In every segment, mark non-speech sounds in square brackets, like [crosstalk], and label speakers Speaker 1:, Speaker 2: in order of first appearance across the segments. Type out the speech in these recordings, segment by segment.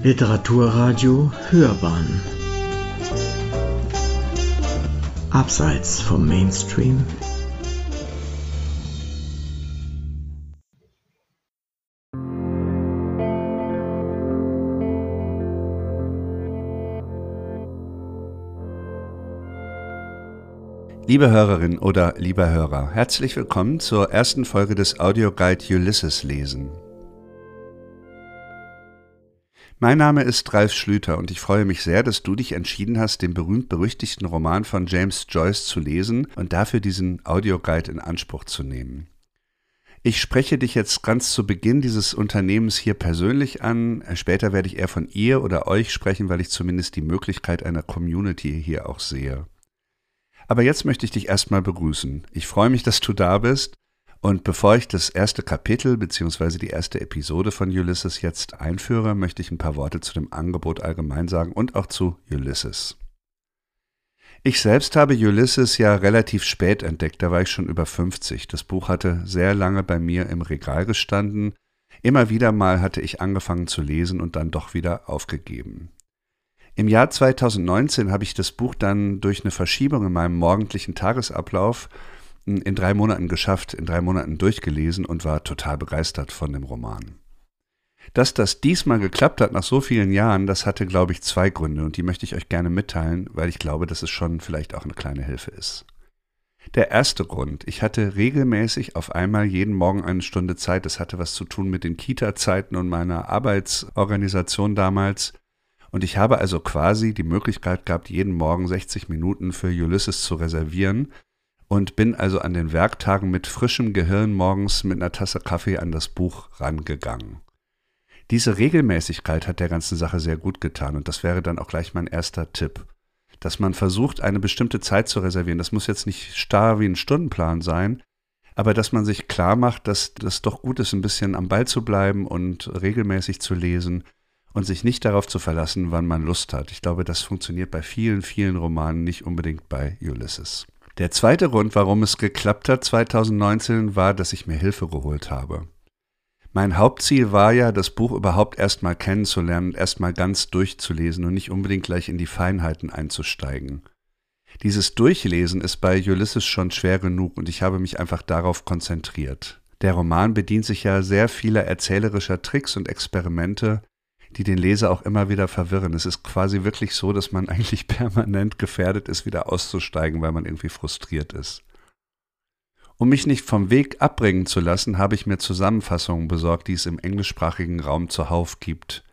Speaker 1: Literaturradio Hörbahn Abseits vom Mainstream
Speaker 2: Liebe Hörerin oder lieber Hörer, herzlich willkommen zur ersten Folge des Audioguide Ulysses lesen. Mein Name ist Ralf Schlüter und ich freue mich sehr, dass du dich entschieden hast, den berühmt-berüchtigten Roman von James Joyce zu lesen und dafür diesen Audioguide in Anspruch zu nehmen. Ich spreche dich jetzt ganz zu Beginn dieses Unternehmens hier persönlich an. Später werde ich eher von ihr oder euch sprechen, weil ich zumindest die Möglichkeit einer Community hier auch sehe. Aber jetzt möchte ich dich erstmal begrüßen. Ich freue mich, dass du da bist. Und bevor ich das erste Kapitel bzw. die erste Episode von Ulysses jetzt einführe, möchte ich ein paar Worte zu dem Angebot allgemein sagen und auch zu Ulysses. Ich selbst habe Ulysses ja relativ spät entdeckt, da war ich schon über 50. Das Buch hatte sehr lange bei mir im Regal gestanden. Immer wieder mal hatte ich angefangen zu lesen und dann doch wieder aufgegeben. Im Jahr 2019 habe ich das Buch dann durch eine Verschiebung in meinem morgendlichen Tagesablauf in drei Monaten geschafft, in drei Monaten durchgelesen und war total begeistert von dem Roman. Dass das diesmal geklappt hat nach so vielen Jahren, das hatte, glaube ich, zwei Gründe und die möchte ich euch gerne mitteilen, weil ich glaube, dass es schon vielleicht auch eine kleine Hilfe ist. Der erste Grund, ich hatte regelmäßig auf einmal jeden Morgen eine Stunde Zeit. Das hatte was zu tun mit den Kita-Zeiten und meiner Arbeitsorganisation damals. Und ich habe also quasi die Möglichkeit gehabt, jeden Morgen 60 Minuten für Ulysses zu reservieren und bin also an den Werktagen mit frischem Gehirn morgens mit einer Tasse Kaffee an das Buch rangegangen. Diese Regelmäßigkeit hat der ganzen Sache sehr gut getan und das wäre dann auch gleich mein erster Tipp. Dass man versucht, eine bestimmte Zeit zu reservieren. Das muss jetzt nicht starr wie ein Stundenplan sein, aber dass man sich klar macht, dass das doch gut ist, ein bisschen am Ball zu bleiben und regelmäßig zu lesen und sich nicht darauf zu verlassen, wann man Lust hat. Ich glaube, das funktioniert bei vielen, vielen Romanen, nicht unbedingt bei Ulysses. Der zweite Grund, warum es geklappt hat 2019, war, dass ich mir Hilfe geholt habe. Mein Hauptziel war ja, das Buch überhaupt erstmal kennenzulernen und erstmal ganz durchzulesen und nicht unbedingt gleich in die Feinheiten einzusteigen. Dieses Durchlesen ist bei Ulysses schon schwer genug und ich habe mich einfach darauf konzentriert. Der Roman bedient sich ja sehr vieler erzählerischer Tricks und Experimente, die den Leser auch immer wieder verwirren. Es ist quasi wirklich so, dass man [laughs] eigentlich permanent gefährdet ist, wieder auszusteigen, weil man irgendwie frustriert ist. Um mich nicht vom Weg abbringen zu lassen, habe ich mir Zusammenfassungen besorgt, die es im englischsprachigen Raum zuhauf gibt.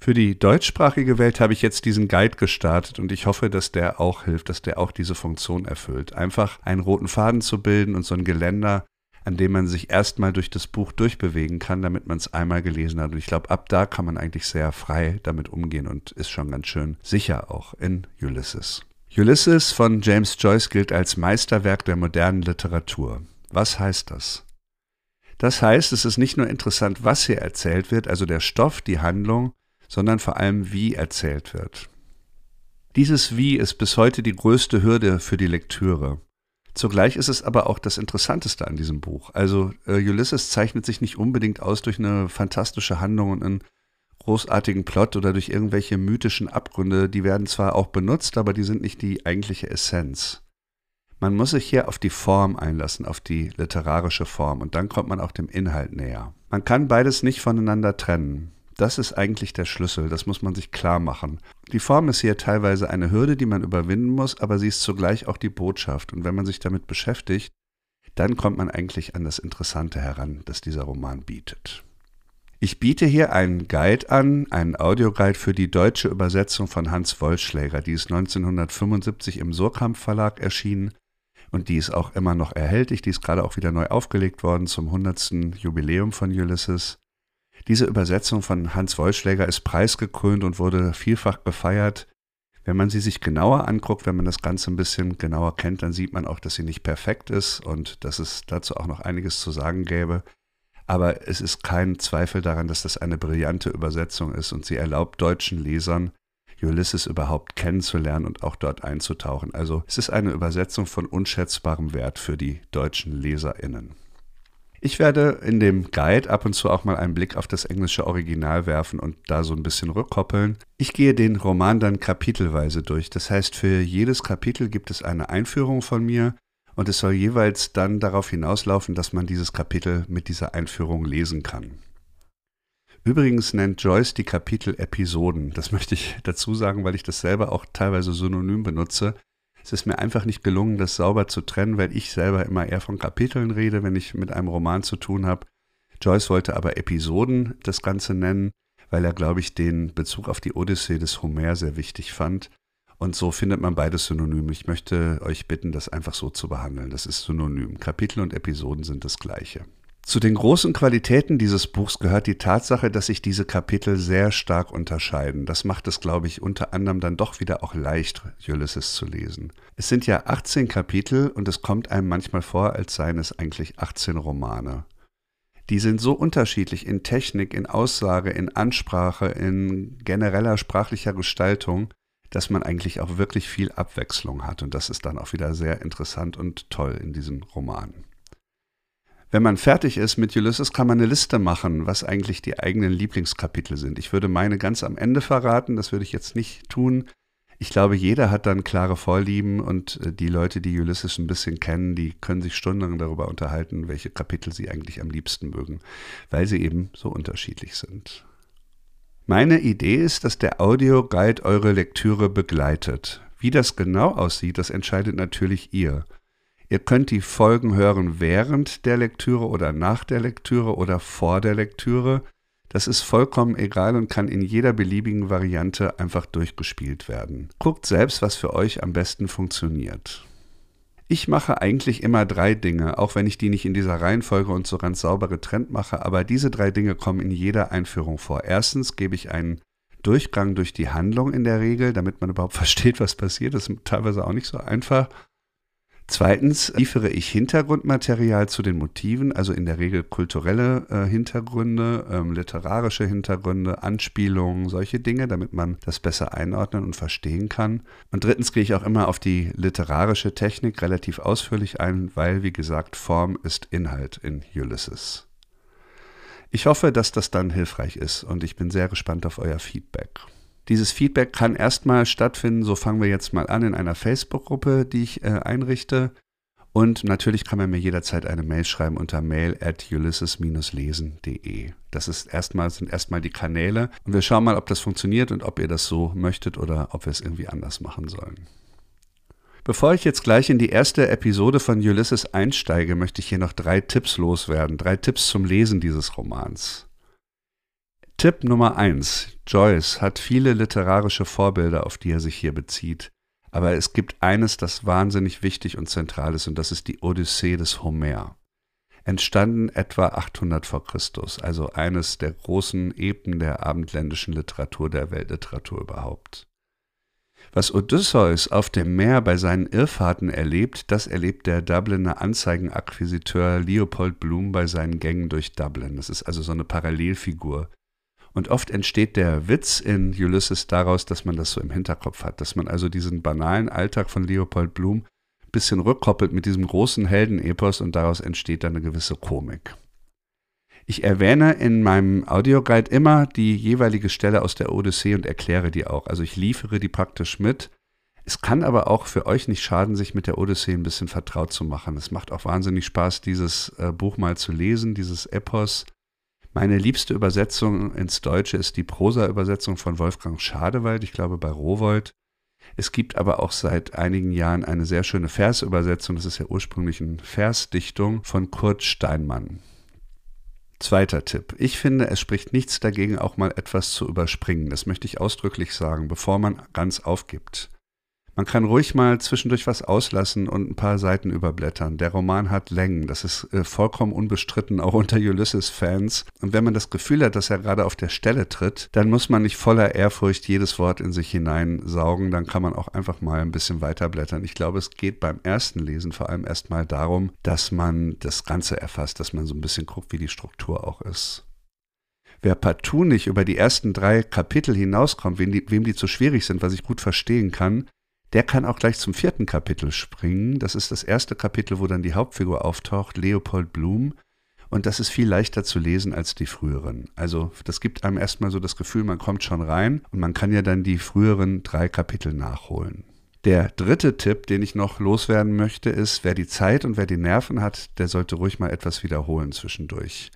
Speaker 2: Für die deutschsprachige Welt habe ich jetzt diesen Guide gestartet und ich hoffe, dass der auch hilft, dass der auch diese Funktion erfüllt. Einfach einen roten Faden zu bilden und so ein Geländer, an dem man sich erstmal durch das Buch durchbewegen kann, damit man es einmal gelesen hat. Und ich glaube, ab da kann man eigentlich sehr frei damit umgehen und ist schon ganz schön sicher auch in Ulysses. Ulysses von James Joyce gilt als Meisterwerk der modernen Literatur. Was heißt das? Das heißt, es ist nicht nur interessant, was hier erzählt wird, also der Stoff, die Handlung, sondern vor allem, wie erzählt wird. Dieses Wie ist bis heute die größte Hürde für die Lektüre. Zugleich ist es aber auch das Interessanteste an diesem Buch. Also äh, Ulysses zeichnet sich nicht unbedingt aus durch eine fantastische Handlung und einen großartigen Plot oder durch irgendwelche mythischen Abgründe. Die werden zwar auch benutzt, aber die sind nicht die eigentliche Essenz. Man muss sich hier auf die Form einlassen, auf die literarische Form, und dann kommt man auch dem Inhalt näher. Man kann beides nicht voneinander trennen. Das ist eigentlich der Schlüssel, das muss man sich klar machen. Die Form ist hier teilweise eine Hürde, die man überwinden muss, aber sie ist zugleich auch die Botschaft. Und wenn man sich damit beschäftigt, dann kommt man eigentlich an das Interessante heran, das dieser Roman bietet. Ich biete hier einen Guide an, einen Audioguide für die deutsche Übersetzung von Hans Wollschläger. Die ist 1975 im Surkamp Verlag erschienen und die ist auch immer noch erhältlich. Die ist gerade auch wieder neu aufgelegt worden zum 100. Jubiläum von Ulysses. Diese Übersetzung von Hans Wollschläger ist preisgekrönt und wurde vielfach gefeiert. Wenn man sie sich genauer anguckt, wenn man das Ganze ein bisschen genauer kennt, dann sieht man auch, dass sie nicht perfekt ist und dass es dazu auch noch einiges zu sagen gäbe. Aber es ist kein Zweifel daran, dass das eine brillante Übersetzung ist und sie erlaubt deutschen Lesern, Ulysses überhaupt kennenzulernen und auch dort einzutauchen. Also es ist eine Übersetzung von unschätzbarem Wert für die deutschen Leserinnen. Ich werde in dem Guide ab und zu auch mal einen Blick auf das englische Original werfen und da so ein bisschen rückkoppeln. Ich gehe den Roman dann kapitelweise durch. Das heißt, für jedes Kapitel gibt es eine Einführung von mir und es soll jeweils dann darauf hinauslaufen, dass man dieses Kapitel mit dieser Einführung lesen kann. Übrigens nennt Joyce die Kapitel Episoden. Das möchte ich dazu sagen, weil ich das selber auch teilweise synonym benutze. Es ist mir einfach nicht gelungen, das sauber zu trennen, weil ich selber immer eher von Kapiteln rede, wenn ich mit einem Roman zu tun habe. Joyce wollte aber Episoden das Ganze nennen, weil er, glaube ich, den Bezug auf die Odyssee des Homer sehr wichtig fand. Und so findet man beides synonym. Ich möchte euch bitten, das einfach so zu behandeln. Das ist synonym. Kapitel und Episoden sind das gleiche. Zu den großen Qualitäten dieses Buchs gehört die Tatsache, dass sich diese Kapitel sehr stark unterscheiden. Das macht es, glaube ich, unter anderem dann doch wieder auch leicht, Ulysses zu lesen. Es sind ja 18 Kapitel und es kommt einem manchmal vor, als seien es eigentlich 18 Romane. Die sind so unterschiedlich in Technik, in Aussage, in Ansprache, in genereller sprachlicher Gestaltung, dass man eigentlich auch wirklich viel Abwechslung hat. Und das ist dann auch wieder sehr interessant und toll in diesem Roman. Wenn man fertig ist mit Ulysses, kann man eine Liste machen, was eigentlich die eigenen Lieblingskapitel sind. Ich würde meine ganz am Ende verraten, das würde ich jetzt nicht tun. Ich glaube, jeder hat dann klare Vorlieben und äh, die Leute, die Ulysses ein bisschen kennen, die können sich stundenlang darüber unterhalten, welche Kapitel sie eigentlich am liebsten mögen, weil sie eben so unterschiedlich sind. Meine Idee ist, dass der Audioguide eure Lektüre begleitet. Wie das genau aussieht, das entscheidet natürlich ihr. Ihr könnt die Folgen hören während der Lektüre oder nach der Lektüre oder vor der Lektüre. Das ist vollkommen egal und kann in jeder beliebigen Variante einfach durchgespielt werden. Guckt selbst, was für euch am besten funktioniert. Ich mache eigentlich immer drei Dinge, auch wenn ich die nicht in dieser Reihenfolge und so ganz sauber getrennt mache, aber diese drei Dinge kommen in jeder Einführung vor. Erstens gebe ich einen Durchgang durch die Handlung in der Regel, damit man überhaupt [laughs] versteht, was passiert. Das ist teilweise auch nicht so einfach. Zweitens liefere ich Hintergrundmaterial zu den Motiven, also in der Regel kulturelle äh, Hintergründe, ähm, literarische Hintergründe, Anspielungen, solche Dinge, damit man das besser einordnen und verstehen kann. Und drittens gehe ich auch immer auf die literarische Technik relativ ausführlich ein, weil, wie gesagt, Form ist Inhalt in Ulysses. Ich hoffe, dass das dann hilfreich ist und ich bin sehr gespannt auf euer Feedback. Dieses Feedback kann erstmal stattfinden, so fangen wir jetzt mal an, in einer Facebook-Gruppe, die ich äh, einrichte. Und natürlich kann man mir jederzeit eine Mail schreiben unter mail at ulysses-lesen.de. Das ist erstmal, sind erstmal die Kanäle. Und wir schauen mal, ob das funktioniert und ob ihr das so möchtet oder ob wir es irgendwie anders machen sollen. Bevor ich jetzt gleich in die erste Episode von Ulysses einsteige, möchte ich hier noch drei Tipps loswerden. Drei Tipps zum Lesen dieses Romans. Tipp Nummer 1. Joyce hat viele literarische Vorbilder, auf die er sich hier bezieht. Aber es gibt eines, das wahnsinnig wichtig und zentral ist, und das ist die Odyssee des Homer. Entstanden etwa 800 vor Christus, also eines der großen Epen der abendländischen Literatur, der Weltliteratur überhaupt. Was Odysseus auf dem Meer bei seinen Irrfahrten erlebt, das erlebt der Dubliner Anzeigenakquisiteur Leopold Bloom bei seinen Gängen durch Dublin. Das ist also so eine Parallelfigur und oft entsteht der Witz in Ulysses daraus, dass man das so im Hinterkopf hat, dass man also diesen banalen Alltag von Leopold Bloom ein bisschen rückkoppelt mit diesem großen Heldenepos und daraus entsteht dann eine gewisse Komik. Ich erwähne in meinem Audioguide immer die jeweilige Stelle aus der Odyssee und erkläre die auch. Also ich liefere die praktisch mit. Es kann aber auch für euch nicht schaden, sich mit der Odyssee ein bisschen vertraut zu machen. Es macht auch wahnsinnig Spaß, dieses äh, Buch mal zu lesen, dieses Epos meine liebste Übersetzung ins Deutsche ist die Prosa-Übersetzung von Wolfgang Schadewald, ich glaube bei Rowold. Es gibt aber auch seit einigen Jahren eine sehr schöne Versübersetzung, das ist ja ursprünglich eine Versdichtung von Kurt Steinmann. Zweiter Tipp. Ich finde, es spricht nichts dagegen, auch mal etwas zu überspringen. Das möchte ich ausdrücklich sagen, bevor man ganz aufgibt. Man kann ruhig mal zwischendurch was auslassen und ein paar Seiten überblättern. Der Roman hat Längen, das ist äh, vollkommen unbestritten, auch unter Ulysses-Fans. Und wenn man das Gefühl hat, dass er gerade auf der Stelle tritt, dann muss man nicht voller Ehrfurcht jedes Wort in sich hineinsaugen, dann kann man auch einfach mal ein bisschen weiterblättern. Ich glaube, es geht beim ersten Lesen vor allem erstmal darum, dass man das Ganze erfasst, dass man so ein bisschen guckt, wie die Struktur auch ist. Wer partout nicht über die ersten drei Kapitel hinauskommt, wem die, wem die zu schwierig sind, was ich gut verstehen kann, der kann auch gleich zum vierten Kapitel springen. Das ist das erste Kapitel, wo dann die Hauptfigur auftaucht, Leopold Blum. und das ist viel leichter zu lesen als die früheren. Also das gibt einem erstmal so das Gefühl, man kommt schon rein und man kann ja dann die früheren drei Kapitel nachholen. Der dritte Tipp, den ich noch loswerden möchte, ist, wer die Zeit und wer die Nerven hat, der sollte ruhig mal etwas wiederholen zwischendurch.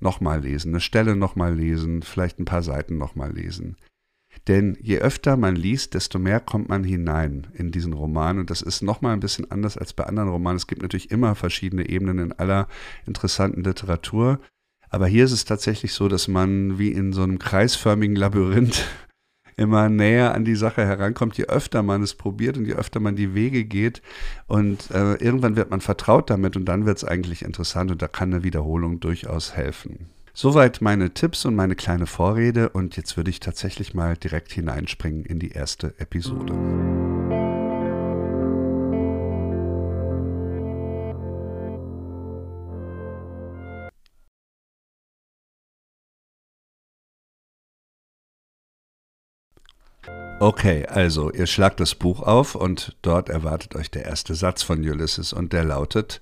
Speaker 2: Nochmal lesen, eine Stelle nochmal lesen, vielleicht ein paar Seiten nochmal lesen. Denn je öfter man liest, desto mehr kommt man hinein in diesen Roman. Und das ist nochmal ein bisschen anders als bei anderen Romanen. Es gibt natürlich immer verschiedene Ebenen in aller interessanten Literatur. Aber hier ist es tatsächlich so, dass man wie in so einem kreisförmigen Labyrinth [laughs] immer näher an die Sache herankommt, je öfter man es probiert und je öfter man die Wege geht. Und äh, irgendwann wird man vertraut damit und dann wird es eigentlich interessant und da kann eine Wiederholung durchaus helfen. Soweit meine Tipps und meine kleine Vorrede und jetzt würde ich tatsächlich mal direkt hineinspringen in die erste Episode. Okay, also ihr schlagt das Buch auf und dort erwartet euch der erste Satz von Ulysses und der lautet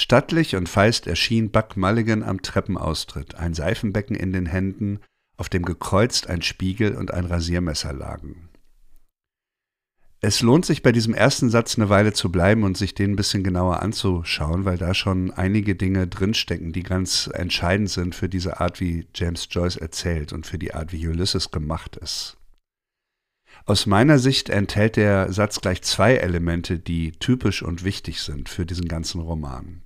Speaker 2: Stattlich und feist erschien Buck Mulligan am Treppenaustritt, ein Seifenbecken in den Händen, auf dem gekreuzt ein Spiegel und ein Rasiermesser lagen. Es lohnt sich bei diesem ersten Satz eine Weile zu bleiben und sich den ein bisschen genauer anzuschauen, weil da schon einige Dinge drinstecken, die ganz entscheidend sind für diese Art, wie James Joyce erzählt und für die Art, wie Ulysses gemacht ist. Aus meiner Sicht enthält der Satz gleich zwei Elemente, die typisch und wichtig sind für diesen ganzen Roman.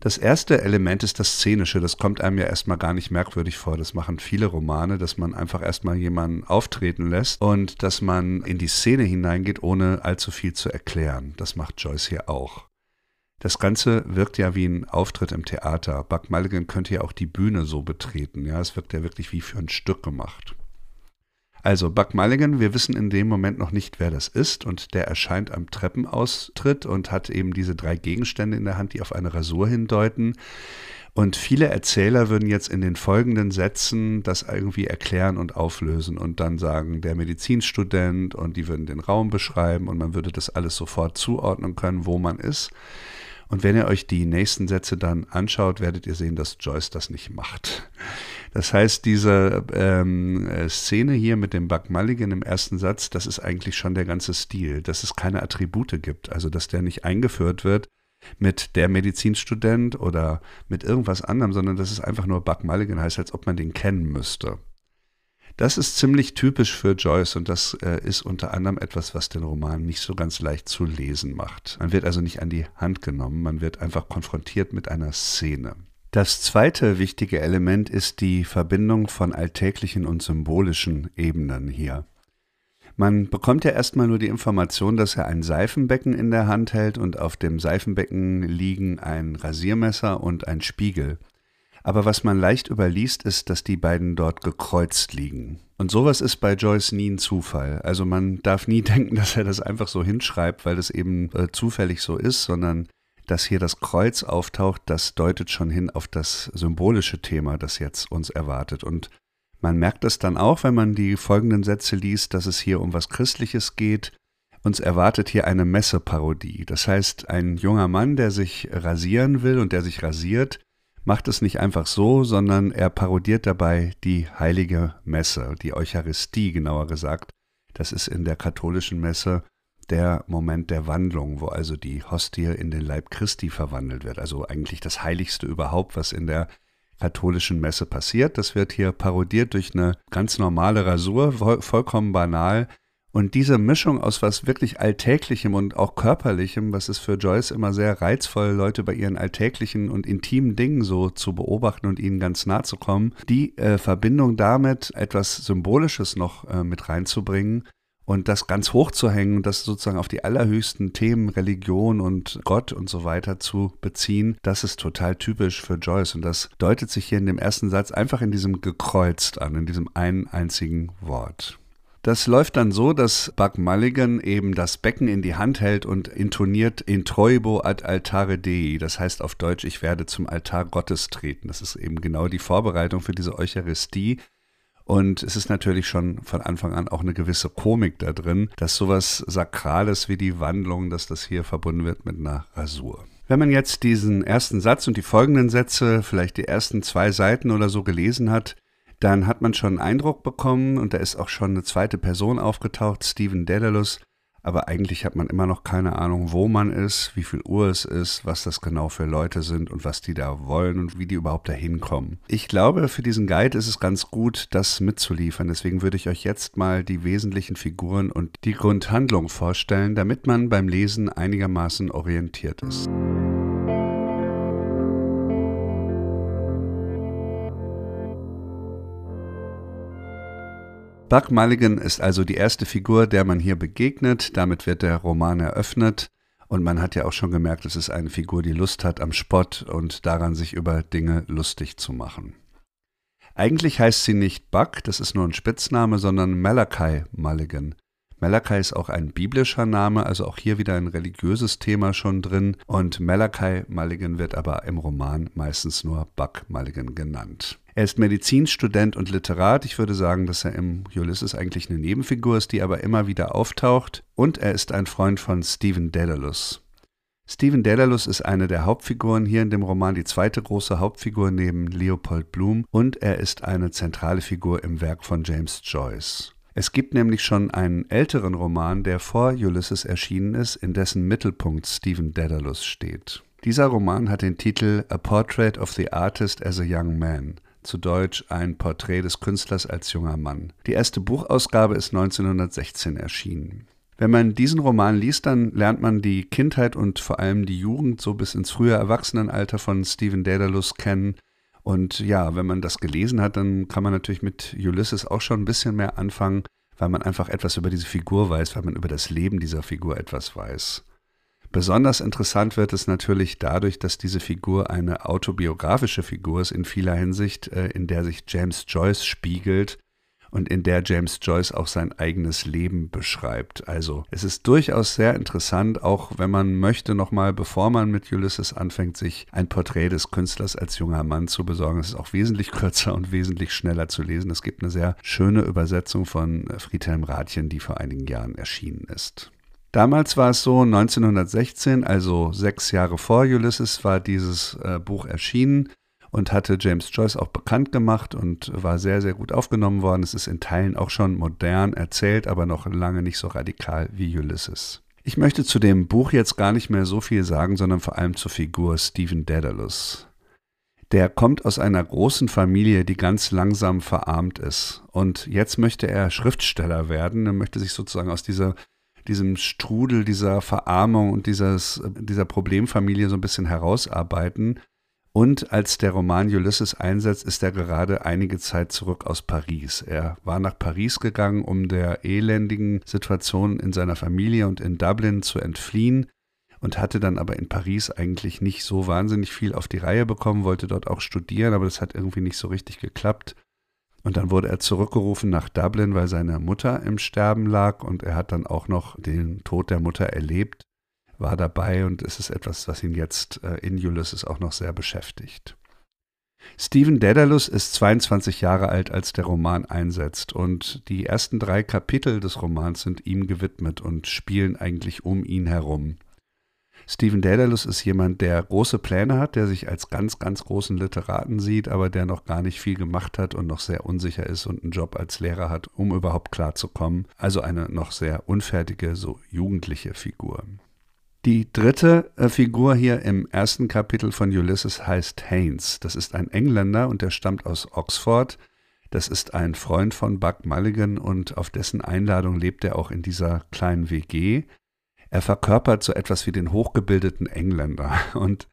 Speaker 2: Das erste Element ist das Szenische. Das kommt einem ja erstmal gar nicht merkwürdig vor. Das machen viele Romane, dass man einfach erstmal jemanden auftreten lässt und dass man in die Szene hineingeht, ohne allzu viel zu erklären. Das macht Joyce hier auch. Das Ganze wirkt ja wie ein Auftritt im Theater. Buck Mulligan könnte ja auch die Bühne so betreten. Ja, es wirkt ja wirklich wie für ein Stück gemacht. Also Buck Mulligan, wir wissen in dem Moment noch nicht, wer das ist und der erscheint am Treppenaustritt und hat eben diese drei Gegenstände in der Hand, die auf eine Rasur hindeuten. Und viele Erzähler würden jetzt in den folgenden Sätzen das irgendwie erklären und auflösen und dann sagen, der Medizinstudent und die würden den Raum beschreiben und man würde das alles sofort zuordnen können, wo man ist. Und wenn ihr euch die nächsten Sätze dann anschaut, werdet ihr sehen, dass Joyce das nicht macht. Das heißt, diese ähm, äh, Szene hier mit dem Buck Mulligan im ersten Satz, das ist eigentlich schon der ganze Stil, dass es keine Attribute gibt, also dass der nicht eingeführt wird mit der Medizinstudent oder mit irgendwas anderem, sondern dass es einfach nur Buck Mulligan heißt, als ob man den kennen müsste. Das ist ziemlich typisch für Joyce und das äh, ist unter anderem etwas, was den Roman nicht so ganz leicht zu lesen macht. Man wird also nicht an die Hand genommen, man wird einfach konfrontiert mit einer Szene. Das zweite wichtige Element ist die Verbindung von alltäglichen und symbolischen Ebenen hier. Man bekommt ja erstmal nur die Information, dass er ein Seifenbecken in der Hand hält und auf dem Seifenbecken liegen ein Rasiermesser und ein Spiegel. Aber was man leicht überliest, ist, dass die beiden dort gekreuzt liegen. Und sowas ist bei Joyce nie ein Zufall. Also man darf nie [laughs] denken, dass er das einfach so hinschreibt, weil das eben äh, zufällig so ist, sondern dass hier das Kreuz auftaucht, das deutet schon hin auf das symbolische Thema, das jetzt uns erwartet. Und man merkt es dann auch, wenn man die folgenden Sätze liest, dass es hier um was Christliches geht. Uns erwartet hier eine Messeparodie. Das heißt, ein junger Mann, der sich rasieren will und der sich rasiert, macht es nicht einfach so, sondern er parodiert dabei die heilige Messe, die Eucharistie genauer gesagt. Das ist in der katholischen Messe der Moment der Wandlung, wo also die Hostie in den Leib Christi verwandelt wird. Also eigentlich das Heiligste überhaupt, was in der katholischen Messe passiert. Das wird hier parodiert durch eine ganz normale Rasur, vollkommen banal, und diese Mischung aus was wirklich Alltäglichem und auch Körperlichem, was ist für Joyce immer sehr reizvoll, Leute bei ihren alltäglichen und intimen Dingen so zu beobachten und ihnen ganz nah zu kommen, die äh, Verbindung damit, etwas Symbolisches noch äh, mit reinzubringen und das ganz hoch zu hängen, das sozusagen auf die allerhöchsten Themen Religion und Gott und so weiter zu beziehen, das ist total typisch für Joyce und das deutet sich hier in dem ersten Satz einfach in diesem gekreuzt an, in diesem einen einzigen Wort. Das läuft dann so, dass Buck Mulligan eben das Becken in die Hand hält und intoniert in Troibo ad altare Dei. Das heißt auf Deutsch, ich werde zum Altar Gottes treten. Das ist eben genau die Vorbereitung für diese Eucharistie. Und es ist natürlich schon von Anfang an auch eine gewisse Komik da drin, dass sowas Sakrales wie die Wandlung, dass das hier verbunden wird mit einer Rasur. Wenn man jetzt diesen ersten Satz und die folgenden Sätze, vielleicht die ersten zwei Seiten oder so gelesen hat, dann hat man schon einen Eindruck bekommen und da ist auch schon eine zweite Person aufgetaucht, Stephen Dedalus, aber eigentlich hat man immer noch keine Ahnung, wo man ist, wie viel Uhr es ist, was das genau für Leute sind und was die da wollen und wie die überhaupt da hinkommen. Ich glaube, für diesen Guide ist es ganz gut, das mitzuliefern. Deswegen würde ich euch jetzt mal die wesentlichen Figuren und die Grundhandlung vorstellen, damit man beim Lesen einigermaßen orientiert ist. Buck Mulligan ist also die erste Figur, der man hier begegnet. Damit wird der Roman eröffnet. Und man hat ja auch schon gemerkt, es ist eine Figur, die Lust hat am Spott und daran, sich über Dinge lustig zu machen. Eigentlich heißt sie nicht Buck, das ist nur ein Spitzname, sondern Malachi Mulligan. Malachi ist auch ein biblischer Name, also auch hier wieder ein religiöses Thema schon drin. Und Malachi Mulligan wird aber im Roman meistens nur Buck Mulligan genannt. Er ist Medizinstudent und Literat. Ich würde sagen, dass er im Ulysses eigentlich eine Nebenfigur ist, die aber immer wieder auftaucht. Und er ist ein Freund von Stephen Dedalus. Stephen Dedalus ist eine der Hauptfiguren hier in dem Roman, die zweite große Hauptfigur neben Leopold Bloom. Und er ist eine zentrale Figur im Werk von James Joyce. Es gibt nämlich schon einen älteren Roman, der vor Ulysses erschienen ist, in dessen Mittelpunkt Stephen Dedalus steht. Dieser Roman hat den Titel A Portrait of the Artist as a Young Man zu Deutsch ein Porträt des Künstlers als junger Mann. Die erste Buchausgabe ist 1916 erschienen. Wenn man diesen Roman liest, dann lernt man die Kindheit und vor allem die Jugend so bis ins frühe Erwachsenenalter von Stephen Daedalus kennen. Und ja, wenn man das gelesen hat, dann kann man natürlich mit Ulysses auch schon ein bisschen mehr anfangen, weil man einfach etwas über diese Figur weiß, weil man über das Leben dieser Figur etwas weiß. Besonders interessant wird es natürlich dadurch, dass diese Figur eine autobiografische Figur ist in vieler Hinsicht, äh, in der sich James Joyce spiegelt und in der James Joyce auch sein eigenes Leben beschreibt. Also es ist durchaus sehr interessant, auch wenn man möchte nochmal, bevor man mit Ulysses anfängt, sich ein Porträt des Künstlers als junger Mann zu besorgen. Es ist auch wesentlich [laughs] kürzer und wesentlich schneller zu lesen. Es gibt eine sehr schöne Übersetzung von Friedhelm Rathjen, die vor einigen Jahren erschienen ist. Damals war es so, 1916, also sechs Jahre vor Ulysses, war dieses äh, Buch erschienen und hatte James Joyce auch bekannt gemacht und war sehr, sehr gut aufgenommen worden. Es ist in Teilen auch schon modern erzählt, aber noch lange nicht so radikal wie Ulysses. Ich möchte zu dem Buch jetzt gar nicht mehr so viel sagen, sondern vor allem zur Figur Stephen Daedalus. Der kommt aus einer großen Familie, die ganz langsam verarmt ist. Und jetzt möchte er Schriftsteller werden. Er möchte sich sozusagen aus dieser diesem Strudel dieser Verarmung und dieses, dieser Problemfamilie so ein bisschen herausarbeiten. Und als der Roman Ulysses einsetzt, ist er gerade einige Zeit zurück aus Paris. Er war nach Paris gegangen, um der elendigen Situation in seiner Familie und in Dublin zu entfliehen und hatte dann aber in Paris eigentlich nicht so wahnsinnig viel auf die Reihe bekommen, wollte dort auch studieren, aber das hat irgendwie nicht so richtig geklappt. Und dann wurde er zurückgerufen nach Dublin, weil seine Mutter im Sterben lag und er hat dann auch noch den Tod der Mutter erlebt, war dabei und es ist etwas, was ihn jetzt äh, in Ulysses auch noch sehr beschäftigt. Stephen Daedalus ist 22 Jahre alt, als der Roman einsetzt und die ersten drei Kapitel des Romans sind ihm gewidmet und spielen eigentlich um ihn herum. Stephen Daedalus ist jemand, der große Pläne hat, der sich als ganz, ganz großen Literaten sieht, aber der noch gar nicht viel gemacht hat und noch sehr unsicher ist und einen Job als Lehrer hat, um überhaupt klarzukommen. Also eine noch sehr unfertige, so jugendliche Figur. Die dritte äh, Figur hier im ersten Kapitel von Ulysses heißt Haynes. Das ist ein Engländer und der stammt aus Oxford. Das ist ein Freund von Buck Mulligan und auf dessen Einladung lebt er auch in dieser kleinen WG. Er verkörpert so etwas wie den hochgebildeten Engländer. Und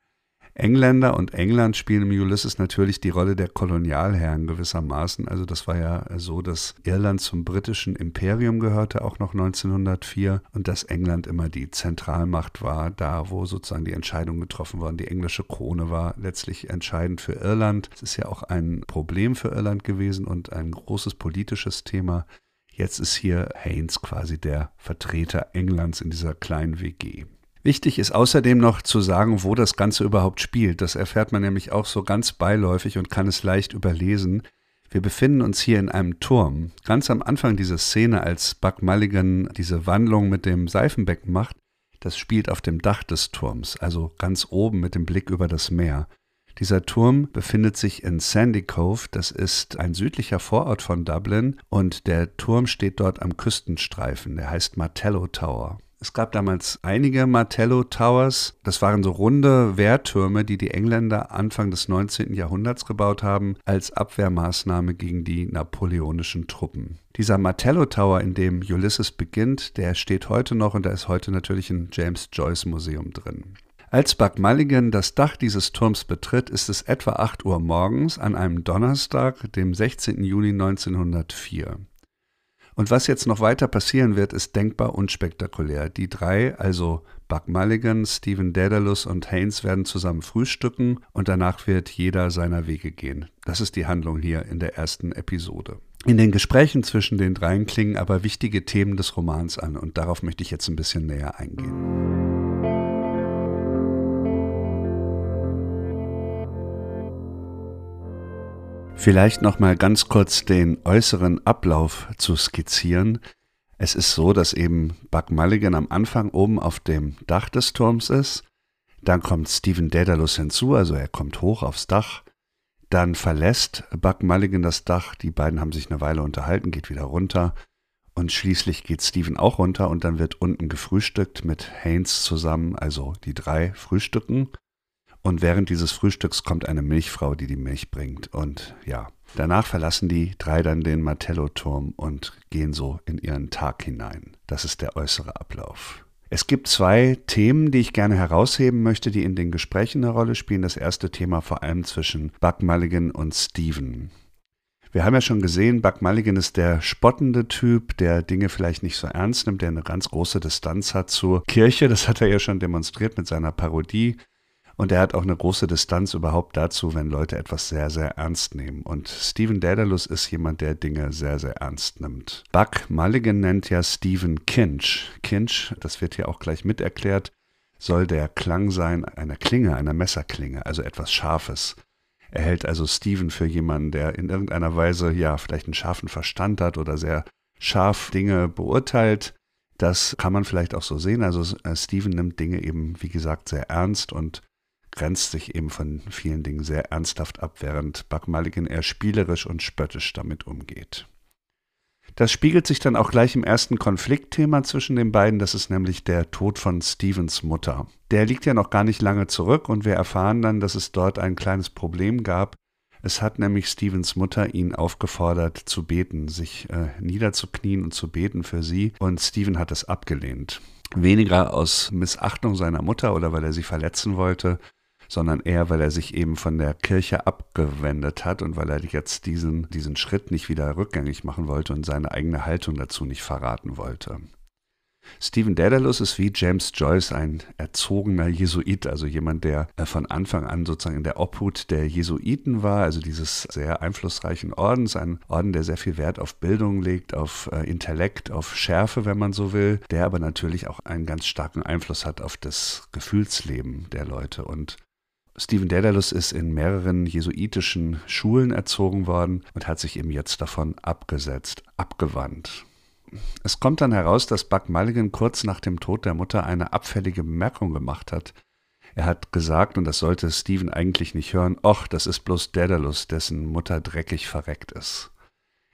Speaker 2: Engländer und England spielen im Ulysses natürlich die Rolle der Kolonialherren gewissermaßen. Also das war ja so, dass Irland zum britischen Imperium gehörte, auch noch 1904, und dass England immer die Zentralmacht war, da wo sozusagen die Entscheidungen getroffen wurden. Die englische Krone war letztlich entscheidend für Irland. Es ist ja auch ein Problem für Irland gewesen und ein großes politisches Thema. Jetzt ist hier Haynes quasi der Vertreter Englands in dieser kleinen WG. Wichtig ist außerdem noch zu sagen, wo das Ganze überhaupt spielt. Das erfährt man nämlich auch so ganz beiläufig und kann es leicht überlesen. Wir befinden uns hier in einem Turm. Ganz am Anfang dieser Szene, als Buck Mulligan diese Wandlung mit dem Seifenbecken macht, Das spielt auf dem Dach des Turms, also ganz oben mit dem Blick über das Meer. Dieser Turm befindet sich in Sandy Cove, das ist ein südlicher Vorort von Dublin und der Turm steht dort am Küstenstreifen, der heißt Martello Tower. Es gab damals einige Martello Towers. Das waren so runde Wehrtürme, die die Engländer Anfang des 19. Jahrhunderts gebaut haben, als Abwehrmaßnahme gegen die napoleonischen Truppen. Dieser Martello Tower, in dem Ulysses beginnt, der steht heute noch und da ist heute natürlich ein James Joyce Museum drin. Als Buck Mulligan das Dach dieses Turms betritt, ist es etwa 8 Uhr morgens an einem Donnerstag, dem 16. Juni 1904. Und was jetzt noch weiter passieren wird, ist denkbar unspektakulär. Die drei, also Buck Mulligan, Stephen Daedalus und Haynes, werden zusammen frühstücken und danach wird jeder seiner Wege gehen. Das ist die Handlung hier in der ersten Episode. In den Gesprächen zwischen den dreien klingen aber wichtige Themen des Romans an und darauf möchte ich jetzt ein bisschen näher eingehen. Vielleicht noch mal ganz kurz den äußeren Ablauf zu skizzieren. Es ist so, dass eben Buck Mulligan am Anfang oben auf dem Dach des Turms ist. Dann kommt Stephen Daedalus hinzu, also er kommt hoch aufs Dach. Dann verlässt Buck Mulligan das Dach. Die beiden haben sich eine Weile unterhalten, geht wieder runter. Und schließlich geht Stephen auch runter und dann wird unten gefrühstückt mit Haynes zusammen, also die drei frühstücken. Und während dieses Frühstücks kommt eine Milchfrau, die die Milch bringt. Und ja, danach verlassen die drei dann den Martello-Turm und gehen so in ihren Tag hinein. Das ist der äußere Ablauf. Es gibt zwei Themen, die ich gerne herausheben möchte, die in den Gesprächen eine Rolle spielen. Das erste Thema vor allem zwischen Buck Mulligan und Steven. Wir haben ja schon gesehen, Buck Mulligan ist der spottende Typ, der Dinge vielleicht nicht so ernst nimmt, der eine ganz große Distanz hat zur Kirche. Das hat er ja schon demonstriert mit seiner Parodie und er hat auch eine große Distanz überhaupt dazu, wenn Leute etwas sehr, sehr ernst nehmen. Und Stephen Daedalus ist jemand, der Dinge sehr, sehr ernst nimmt. Buck Mulligan nennt ja Stephen Kinch. Kinch, das wird hier auch gleich miterklärt, soll der Klang sein einer Klinge, einer Messerklinge, also etwas Scharfes. Er hält also Stephen für jemanden, der in irgendeiner Weise ja vielleicht einen scharfen Verstand hat oder sehr scharf Dinge beurteilt. Das kann man vielleicht auch so sehen. Also äh, Stephen nimmt Dinge eben, wie gesagt, sehr ernst und grenzt sich eben von vielen Dingen sehr ernsthaft ab, während Buck Mulligan eher spielerisch und spöttisch damit umgeht. Das spiegelt sich dann auch gleich im ersten Konfliktthema zwischen den beiden, das ist nämlich der Tod von Stevens Mutter. Der liegt ja noch gar nicht lange zurück und wir erfahren dann, dass es dort ein kleines Problem gab. Es hat nämlich Stevens Mutter ihn aufgefordert zu beten, sich äh, niederzuknien und zu beten für sie und Steven hat es abgelehnt. Weniger aus Missachtung seiner Mutter oder weil er sie verletzen wollte, sondern eher, weil er sich eben von der Kirche abgewendet hat und weil er jetzt diesen, diesen Schritt nicht wieder rückgängig machen wollte und seine eigene Haltung dazu nicht verraten wollte. Stephen Daedalus ist wie James Joyce ein erzogener Jesuit, also jemand, der äh, von Anfang an sozusagen in der Obhut der Jesuiten war, also dieses sehr einflussreichen Ordens, ein Orden, der sehr viel Wert auf Bildung legt, auf äh, Intellekt, auf Schärfe, wenn man so will, der aber natürlich auch einen ganz starken Einfluss hat auf das Gefühlsleben der Leute und Stephen Daedalus ist in mehreren jesuitischen Schulen erzogen worden und hat sich eben jetzt davon abgesetzt, abgewandt. Es kommt dann heraus, dass Buck Mulligan kurz nach dem Tod der Mutter eine abfällige Bemerkung gemacht hat. Er hat gesagt, und das sollte Stephen eigentlich nicht hören, ach, das ist bloß Daedalus, dessen Mutter dreckig verreckt ist.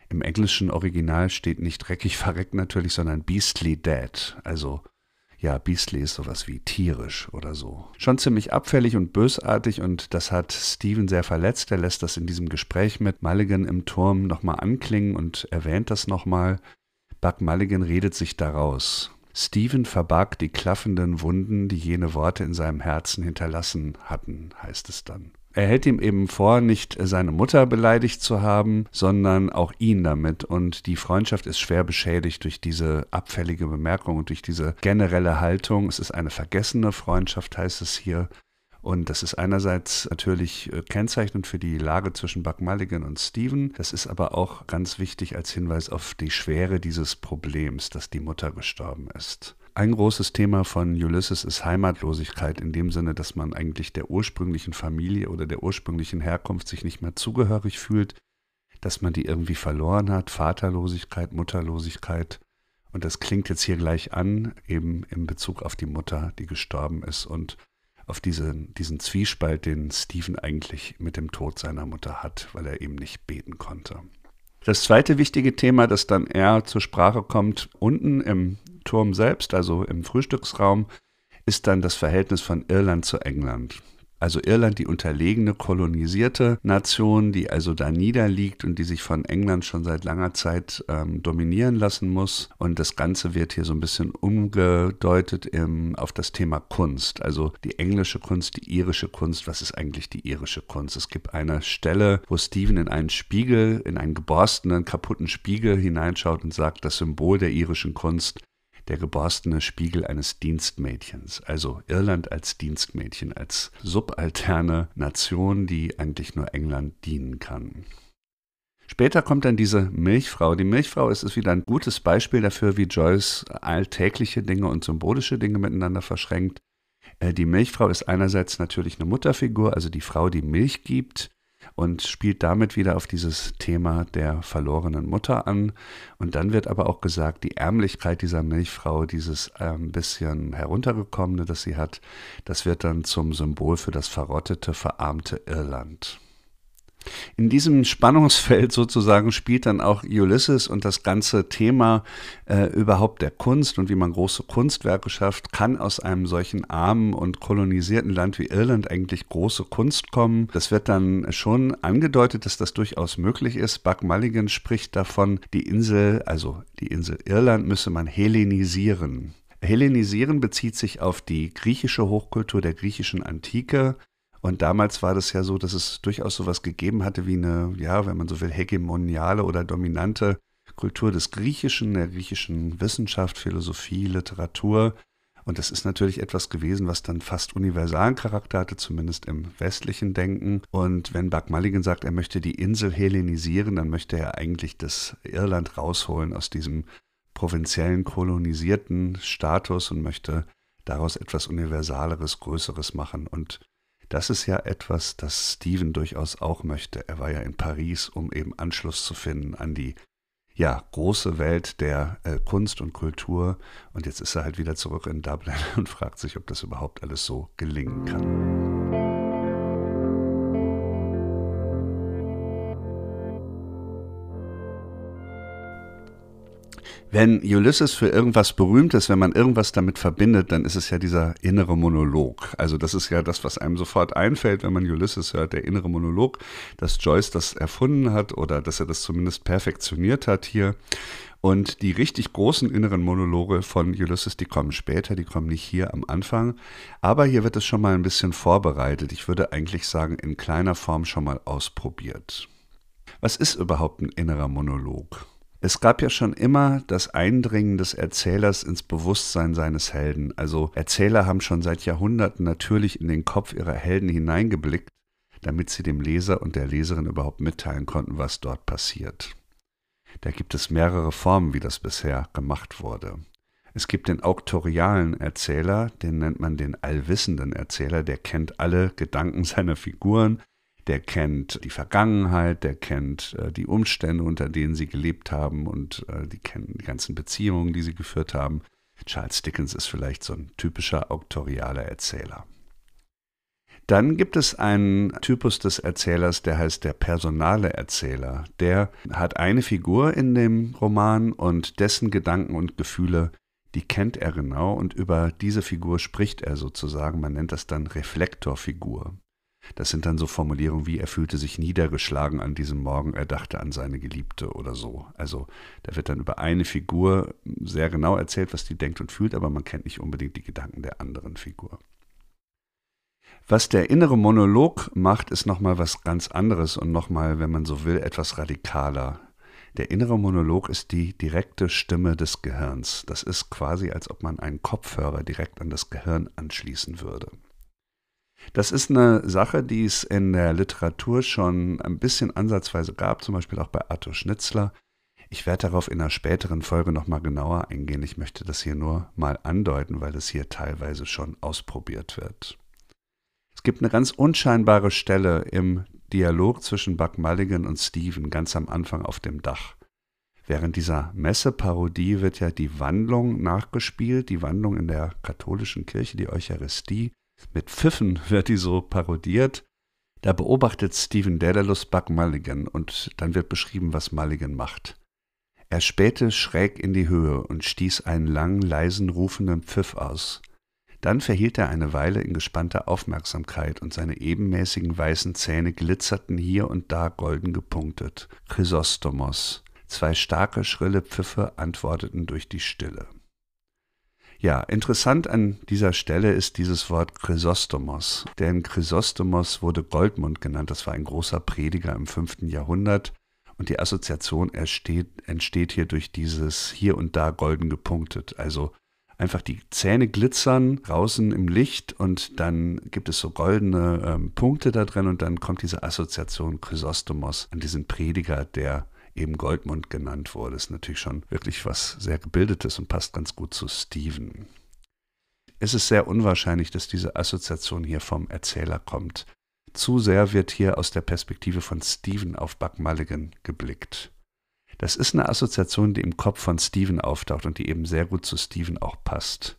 Speaker 2: Im englischen Original steht nicht dreckig verreckt natürlich, sondern beastly dead, also ja, Beastly ist sowas wie tierisch oder so. Schon ziemlich abfällig und bösartig und das hat Steven sehr verletzt. Er lässt das in diesem Gespräch mit Mulligan im Turm nochmal anklingen und erwähnt das nochmal. Buck Mulligan redet sich daraus. Steven verbarg die klaffenden Wunden, die jene Worte in seinem Herzen hinterlassen hatten, heißt es dann. Er hält ihm eben vor, nicht seine Mutter beleidigt zu haben, sondern auch ihn damit. Und die Freundschaft ist schwer beschädigt durch diese abfällige Bemerkung und durch diese generelle Haltung. Es ist eine vergessene Freundschaft, heißt es hier. Und das ist einerseits natürlich äh, kennzeichnend für die Lage zwischen Buck Mulligan und Steven. Das ist aber auch ganz wichtig als Hinweis auf die Schwere dieses Problems, dass die Mutter gestorben ist. Ein großes Thema von Ulysses ist Heimatlosigkeit in dem Sinne, dass man eigentlich der ursprünglichen Familie oder der ursprünglichen Herkunft sich nicht mehr zugehörig fühlt, dass man die irgendwie verloren hat, Vaterlosigkeit, Mutterlosigkeit. Und das klingt jetzt hier gleich an, eben in Bezug auf die Mutter, die gestorben ist und auf diese, diesen Zwiespalt, den Stephen eigentlich mit dem Tod seiner Mutter hat, weil er eben nicht beten konnte. Das zweite wichtige Thema, das dann eher zur Sprache kommt, unten im Turm selbst, also im Frühstücksraum, ist dann das Verhältnis von Irland zu England. Also Irland, die unterlegene, kolonisierte Nation, die also da niederliegt und die sich von England schon seit langer Zeit ähm, dominieren lassen muss. Und das Ganze wird hier so ein bisschen umgedeutet im, auf das Thema Kunst. Also die englische Kunst, die irische Kunst. Was ist eigentlich die irische Kunst? Es gibt eine Stelle, wo Stephen in einen Spiegel, in einen geborstenen, kaputten Spiegel hineinschaut und sagt, das Symbol der irischen Kunst der geborstene Spiegel eines Dienstmädchens. Also Irland als Dienstmädchen, als subalterne Nation, die eigentlich nur England dienen kann. Später kommt dann diese Milchfrau. Die Milchfrau ist, ist wieder ein gutes Beispiel dafür, wie Joyce alltägliche Dinge und symbolische Dinge miteinander verschränkt. Äh, die Milchfrau ist einerseits natürlich eine Mutterfigur, also die Frau, die Milch gibt, und spielt damit wieder auf dieses Thema der verlorenen Mutter an. Und dann wird aber auch gesagt, die Ärmlichkeit dieser Milchfrau, dieses ein ähm, bisschen heruntergekommene, das sie hat, das wird dann zum Symbol für das verrottete, verarmte Irland. In diesem Spannungsfeld sozusagen spielt dann auch Ulysses und das ganze Thema äh, überhaupt der Kunst und wie man große Kunstwerke schafft, kann aus einem solchen armen und kolonisierten Land wie Irland eigentlich große Kunst kommen. Das wird dann schon angedeutet, dass das durchaus möglich ist. Buck Mulligan spricht davon, die Insel, also die Insel Irland müsse man hellenisieren. Hellenisieren bezieht sich auf die griechische Hochkultur der griechischen Antike. Und damals war das ja so, dass es durchaus sowas gegeben hatte wie eine, ja, wenn man so will, hegemoniale oder dominante Kultur des Griechischen, der griechischen Wissenschaft, Philosophie, Literatur. Und das ist natürlich etwas gewesen, was dann fast universalen Charakter hatte, zumindest im westlichen Denken. Und wenn Buck Mulligan sagt, er möchte die Insel hellenisieren, dann möchte er eigentlich das Irland rausholen aus diesem provinziellen, kolonisierten Status und möchte daraus etwas Universaleres, Größeres machen. Und das ist ja etwas, das Steven durchaus auch möchte. Er war ja in Paris, um eben Anschluss zu finden an die ja, große Welt der äh, Kunst und Kultur. Und jetzt ist er halt wieder zurück in Dublin [laughs] und fragt sich, ob das überhaupt alles so gelingen kann. Wenn Ulysses für irgendwas berühmt ist, wenn man irgendwas damit verbindet, dann ist es ja dieser innere Monolog. Also das ist ja das, was einem sofort einfällt, wenn man Ulysses hört, der innere Monolog, dass Joyce das erfunden hat oder dass er das zumindest perfektioniert hat hier. Und die richtig großen inneren Monologe von Ulysses, die kommen später, die kommen nicht hier am Anfang. Aber hier wird es schon mal ein bisschen vorbereitet. Ich würde eigentlich sagen, in kleiner Form schon mal ausprobiert. Was ist überhaupt ein innerer Monolog? Es gab ja schon immer das Eindringen des Erzählers ins Bewusstsein seines Helden. Also Erzähler haben schon seit Jahrhunderten natürlich in den Kopf ihrer Helden hineingeblickt, damit sie dem Leser und der Leserin überhaupt mitteilen konnten, was dort passiert. Da gibt es mehrere Formen, wie das bisher gemacht wurde. Es gibt den auktorialen Erzähler, den nennt man den allwissenden Erzähler, der kennt alle Gedanken seiner Figuren, der kennt die Vergangenheit, der kennt äh, die Umstände, unter denen sie gelebt haben und äh, die kennen die ganzen Beziehungen, die sie geführt haben. Charles Dickens ist vielleicht so ein typischer auktorialer Erzähler. Dann gibt es einen Typus des Erzählers, der heißt der personale Erzähler. Der hat eine Figur in dem Roman und dessen Gedanken und Gefühle, die kennt er genau und über diese Figur spricht er sozusagen. Man nennt das dann Reflektorfigur. Das sind dann so Formulierungen wie, er fühlte sich niedergeschlagen an diesem Morgen, er dachte an seine Geliebte oder so. Also da wird dann über eine Figur sehr genau erzählt, was die denkt und fühlt, aber man kennt nicht unbedingt die Gedanken der anderen Figur. Was der innere Monolog macht, ist nochmal was ganz anderes und nochmal, wenn man so will, etwas radikaler. Der innere Monolog ist die direkte Stimme des Gehirns. Das ist quasi, als ob man einen Kopfhörer direkt an das Gehirn anschließen würde. Das ist eine Sache, die es in der Literatur schon ein bisschen ansatzweise gab, zum Beispiel auch bei Arthur Schnitzler. Ich werde darauf in einer späteren Folge nochmal genauer eingehen. Ich möchte das hier nur mal andeuten, weil es hier teilweise schon ausprobiert wird. Es gibt eine ganz unscheinbare Stelle im Dialog zwischen Buck Mulligan und Stephen ganz am Anfang auf dem Dach. Während dieser Messeparodie wird ja die Wandlung nachgespielt, die Wandlung in der katholischen Kirche, die Eucharistie. Mit Pfiffen wird die so parodiert. Da beobachtet Stephen Daedalus Buck Mulligan und dann wird beschrieben, was Mulligan macht. Er spähte schräg in die Höhe und stieß einen langen, leisen, rufenden Pfiff aus. Dann verhielt er eine Weile in gespannter Aufmerksamkeit und seine ebenmäßigen weißen Zähne glitzerten hier und da golden gepunktet. Chrysostomos. Zwei starke, schrille Pfiffe antworteten durch die Stille. Ja, interessant an dieser Stelle ist dieses Wort Chrysostomos, denn Chrysostomos wurde Goldmund genannt, das war ein großer Prediger im fünften Jahrhundert. Und die Assoziation entsteht, entsteht hier durch dieses hier und da golden gepunktet, also einfach die Zähne glitzern draußen im Licht und dann gibt es so goldene ähm, Punkte da drin und dann kommt diese Assoziation Chrysostomos an diesen Prediger, der eben Goldmund genannt wurde. Ist natürlich schon wirklich was sehr Gebildetes und passt ganz gut zu Stephen. Es ist sehr unwahrscheinlich, dass diese Assoziation hier vom Erzähler kommt. Zu sehr wird hier aus der Perspektive von Stephen auf Buck Mulligan geblickt. Das ist eine Assoziation, die im Kopf von Stephen auftaucht und die eben sehr gut zu Stephen auch passt.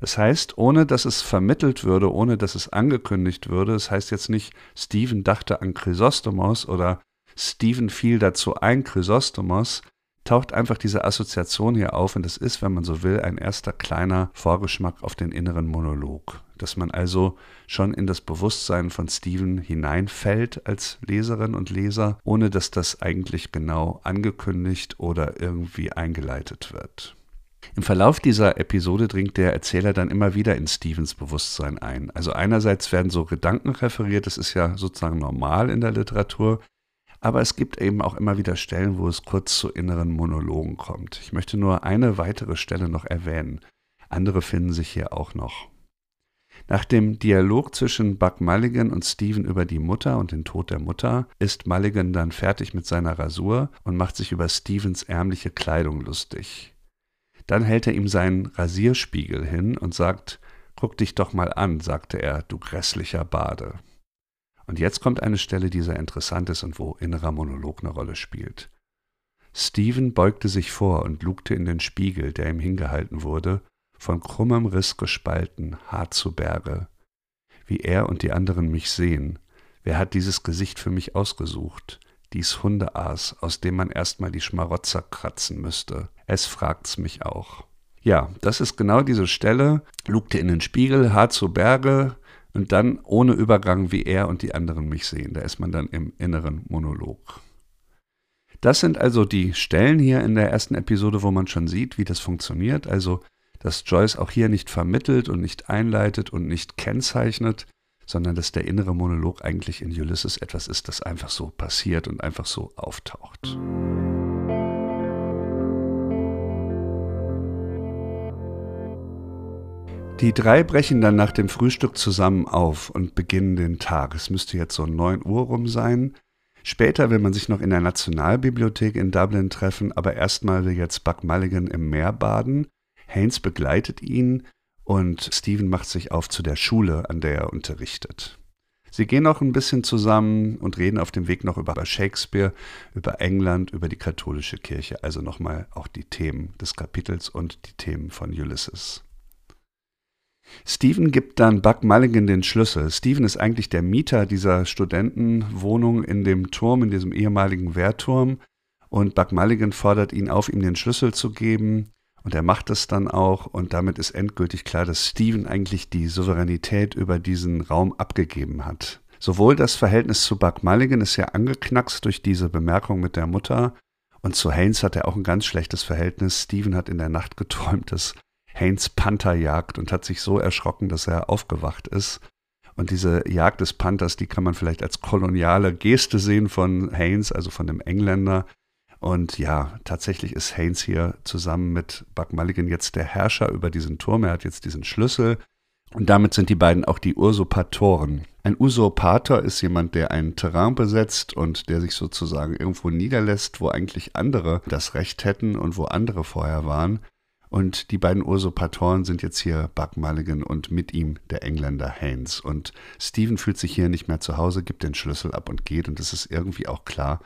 Speaker 2: Das heißt, ohne dass es vermittelt würde, ohne dass es angekündigt würde, das heißt jetzt nicht, Stephen dachte an Chrysostomos oder Stephen fiel dazu ein, Chrysostomos, taucht einfach diese Assoziation hier auf und es ist, wenn man so will, ein erster kleiner Vorgeschmack auf den inneren Monolog. Dass man also schon in das Bewusstsein von Stephen hineinfällt als Leserin und Leser, ohne dass das eigentlich genau angekündigt oder irgendwie eingeleitet wird. Im Verlauf dieser Episode dringt der Erzähler dann immer wieder in Stephens Bewusstsein ein. Also einerseits werden so Gedanken referiert, das ist ja sozusagen normal in der Literatur. Aber es gibt eben auch immer wieder Stellen, wo es kurz zu inneren Monologen kommt. Ich möchte nur eine weitere Stelle noch erwähnen. Andere finden sich hier auch noch. Nach dem Dialog zwischen Buck Mulligan und Stephen über die Mutter und den Tod der Mutter ist Mulligan dann fertig mit seiner Rasur und macht sich über Stephens ärmliche Kleidung lustig. Dann hält er ihm seinen Rasierspiegel hin und sagt, Guck dich doch mal an, sagte er, du grässlicher Bade. Und jetzt kommt eine Stelle, die sehr interessant ist und wo innerer Monolog eine Rolle spielt. Stephen beugte sich vor und lugte in den Spiegel, der ihm hingehalten wurde, von krummem Riss gespalten, hart zu Berge. Wie er und die anderen mich sehen. Wer hat dieses Gesicht für mich ausgesucht? Dies Hundeaas, aus dem man erstmal die Schmarotzer kratzen müsste. Es fragt's mich auch. Ja, das ist genau diese Stelle. Lugte in den Spiegel, hart zu Berge, und dann ohne Übergang, wie er und die anderen mich sehen. Da ist man dann im inneren Monolog. Das sind also die Stellen hier in der ersten Episode, wo man schon sieht, wie das funktioniert. Also, dass Joyce auch hier nicht vermittelt und nicht einleitet und nicht kennzeichnet, sondern dass der innere Monolog eigentlich in Ulysses etwas ist, das einfach so passiert und einfach so auftaucht. Die drei brechen dann nach dem Frühstück zusammen auf und beginnen den Tag. Es müsste jetzt so 9 Uhr rum sein. Später will man sich noch in der Nationalbibliothek in Dublin treffen, aber erstmal will jetzt Buck Mulligan im Meer baden. Haynes begleitet ihn und Stephen macht sich auf zu der Schule, an der er unterrichtet. Sie gehen noch ein bisschen zusammen und reden auf dem Weg noch über Shakespeare, über England, über die katholische Kirche, also nochmal auch die Themen des Kapitels und die Themen von Ulysses. Stephen gibt dann Buck Mulligan den Schlüssel. Stephen ist eigentlich der Mieter dieser Studentenwohnung in dem Turm, in diesem ehemaligen Wehrturm. Und Buck Mulligan fordert ihn auf, ihm den Schlüssel zu geben. Und er macht es dann auch. Und damit ist endgültig klar, dass Stephen eigentlich die Souveränität über diesen Raum abgegeben hat. Sowohl das Verhältnis zu Buck Mulligan ist ja angeknackst durch diese Bemerkung mit der Mutter. Und zu Haynes hat er auch ein ganz schlechtes Verhältnis. Stephen hat in der Nacht geträumt, dass Haynes Panther jagt und hat sich so erschrocken, dass er aufgewacht ist. Und diese Jagd des Panthers, die kann man vielleicht als koloniale Geste sehen von Haynes, also von dem Engländer. Und ja, tatsächlich ist Haynes hier zusammen mit Buck Mulligan jetzt der Herrscher über diesen Turm. Er hat jetzt diesen Schlüssel. Und damit sind die beiden auch die Usurpatoren. Ein Usurpator ist jemand, der ein Terrain besetzt und der sich sozusagen irgendwo niederlässt, wo eigentlich andere das Recht hätten und wo andere vorher waren. Und die beiden Usurpatoren sind jetzt hier Buck Mulligan und mit ihm der Engländer Haynes. Und Stephen fühlt sich hier nicht mehr zu Hause, gibt den Schlüssel ab und geht. Und es ist irgendwie auch klar,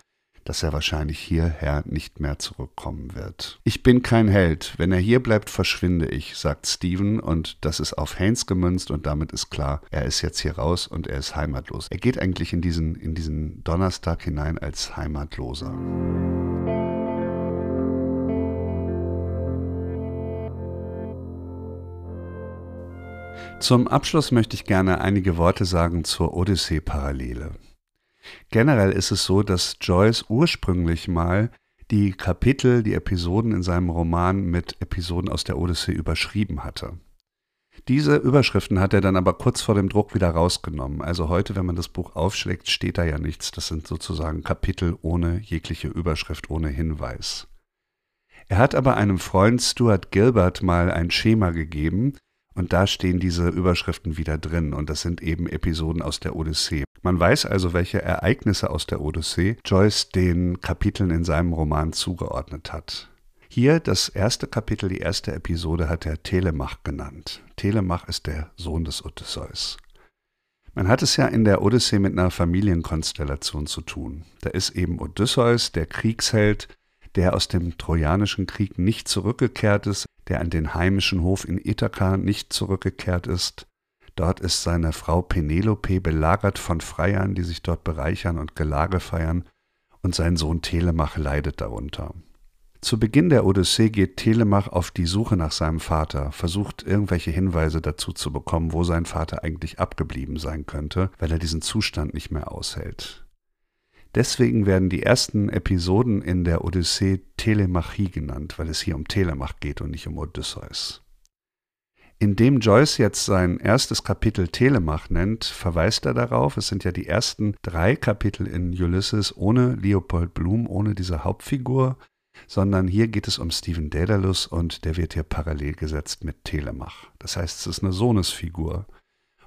Speaker 2: dass er wahrscheinlich hierher nicht mehr zurückkommen wird. Ich bin kein Held. Wenn er hier bleibt, verschwinde ich, sagt Steven und das ist auf Haynes gemünzt und damit ist klar, er ist jetzt hier raus und er ist heimatlos. Er geht eigentlich in diesen, in diesen Donnerstag hinein als Heimatloser. Zum Abschluss möchte ich gerne einige Worte sagen zur Odyssee-Parallele. Generell ist es so, dass Joyce ursprünglich mal die Kapitel, die Episoden in seinem Roman mit Episoden aus der Odyssee überschrieben hatte. Diese Überschriften hat er dann aber kurz vor dem Druck wieder rausgenommen. Also heute, wenn man das Buch aufschlägt, steht da ja nichts. Das sind sozusagen Kapitel ohne jegliche Überschrift, ohne Hinweis. Er hat aber einem Freund Stuart Gilbert mal ein Schema gegeben, und da stehen diese Überschriften wieder drin und das sind eben Episoden aus der Odyssee. Man weiß also, welche Ereignisse aus der Odyssee Joyce den Kapiteln in seinem Roman zugeordnet hat. Hier das erste Kapitel, die erste Episode hat er Telemach genannt. Telemach ist der Sohn des Odysseus. Man hat es ja in der Odyssee mit einer Familienkonstellation zu tun. Da ist eben Odysseus, der Kriegsheld, der aus dem Trojanischen Krieg nicht zurückgekehrt ist, der an den heimischen Hof in Ithaka nicht zurückgekehrt ist. Dort ist seine Frau Penelope belagert von Freiern, die sich dort bereichern und Gelage feiern, und sein Sohn Telemach leidet darunter. Zu Beginn der Odyssee geht Telemach auf die Suche nach seinem Vater, versucht irgendwelche Hinweise dazu zu bekommen, wo sein Vater eigentlich abgeblieben sein könnte, weil er diesen Zustand nicht mehr aushält. Deswegen werden die ersten Episoden in der Odyssee Telemachie genannt, weil es hier um Telemach geht und nicht um Odysseus. Indem Joyce jetzt sein erstes Kapitel Telemach nennt, verweist er darauf, es sind ja die ersten drei Kapitel in Ulysses ohne Leopold Bloom, ohne diese Hauptfigur, sondern hier geht es um Stephen Daedalus und der wird hier parallel gesetzt mit Telemach. Das heißt, es ist eine Sohnesfigur.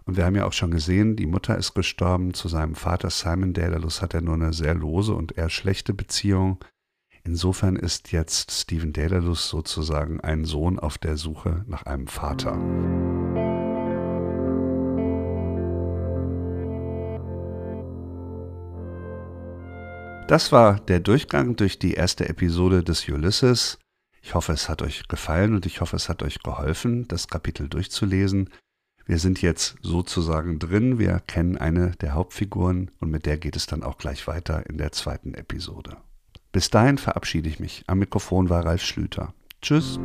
Speaker 2: Und wir haben ja auch schon gesehen, die Mutter ist gestorben. Zu seinem Vater Simon Daedalus hat er nur eine sehr lose und eher schlechte Beziehung. Insofern ist jetzt Stephen Daedalus sozusagen ein Sohn auf der Suche nach einem Vater. Das war der Durchgang durch die erste Episode des Ulysses. Ich hoffe, es hat euch gefallen und ich hoffe, es hat euch geholfen, das Kapitel durchzulesen. Wir sind jetzt sozusagen drin, wir kennen eine der Hauptfiguren und mit der geht es dann auch gleich weiter in der zweiten Episode. Bis dahin verabschiede ich mich. Am Mikrofon war Ralf Schlüter. Tschüss.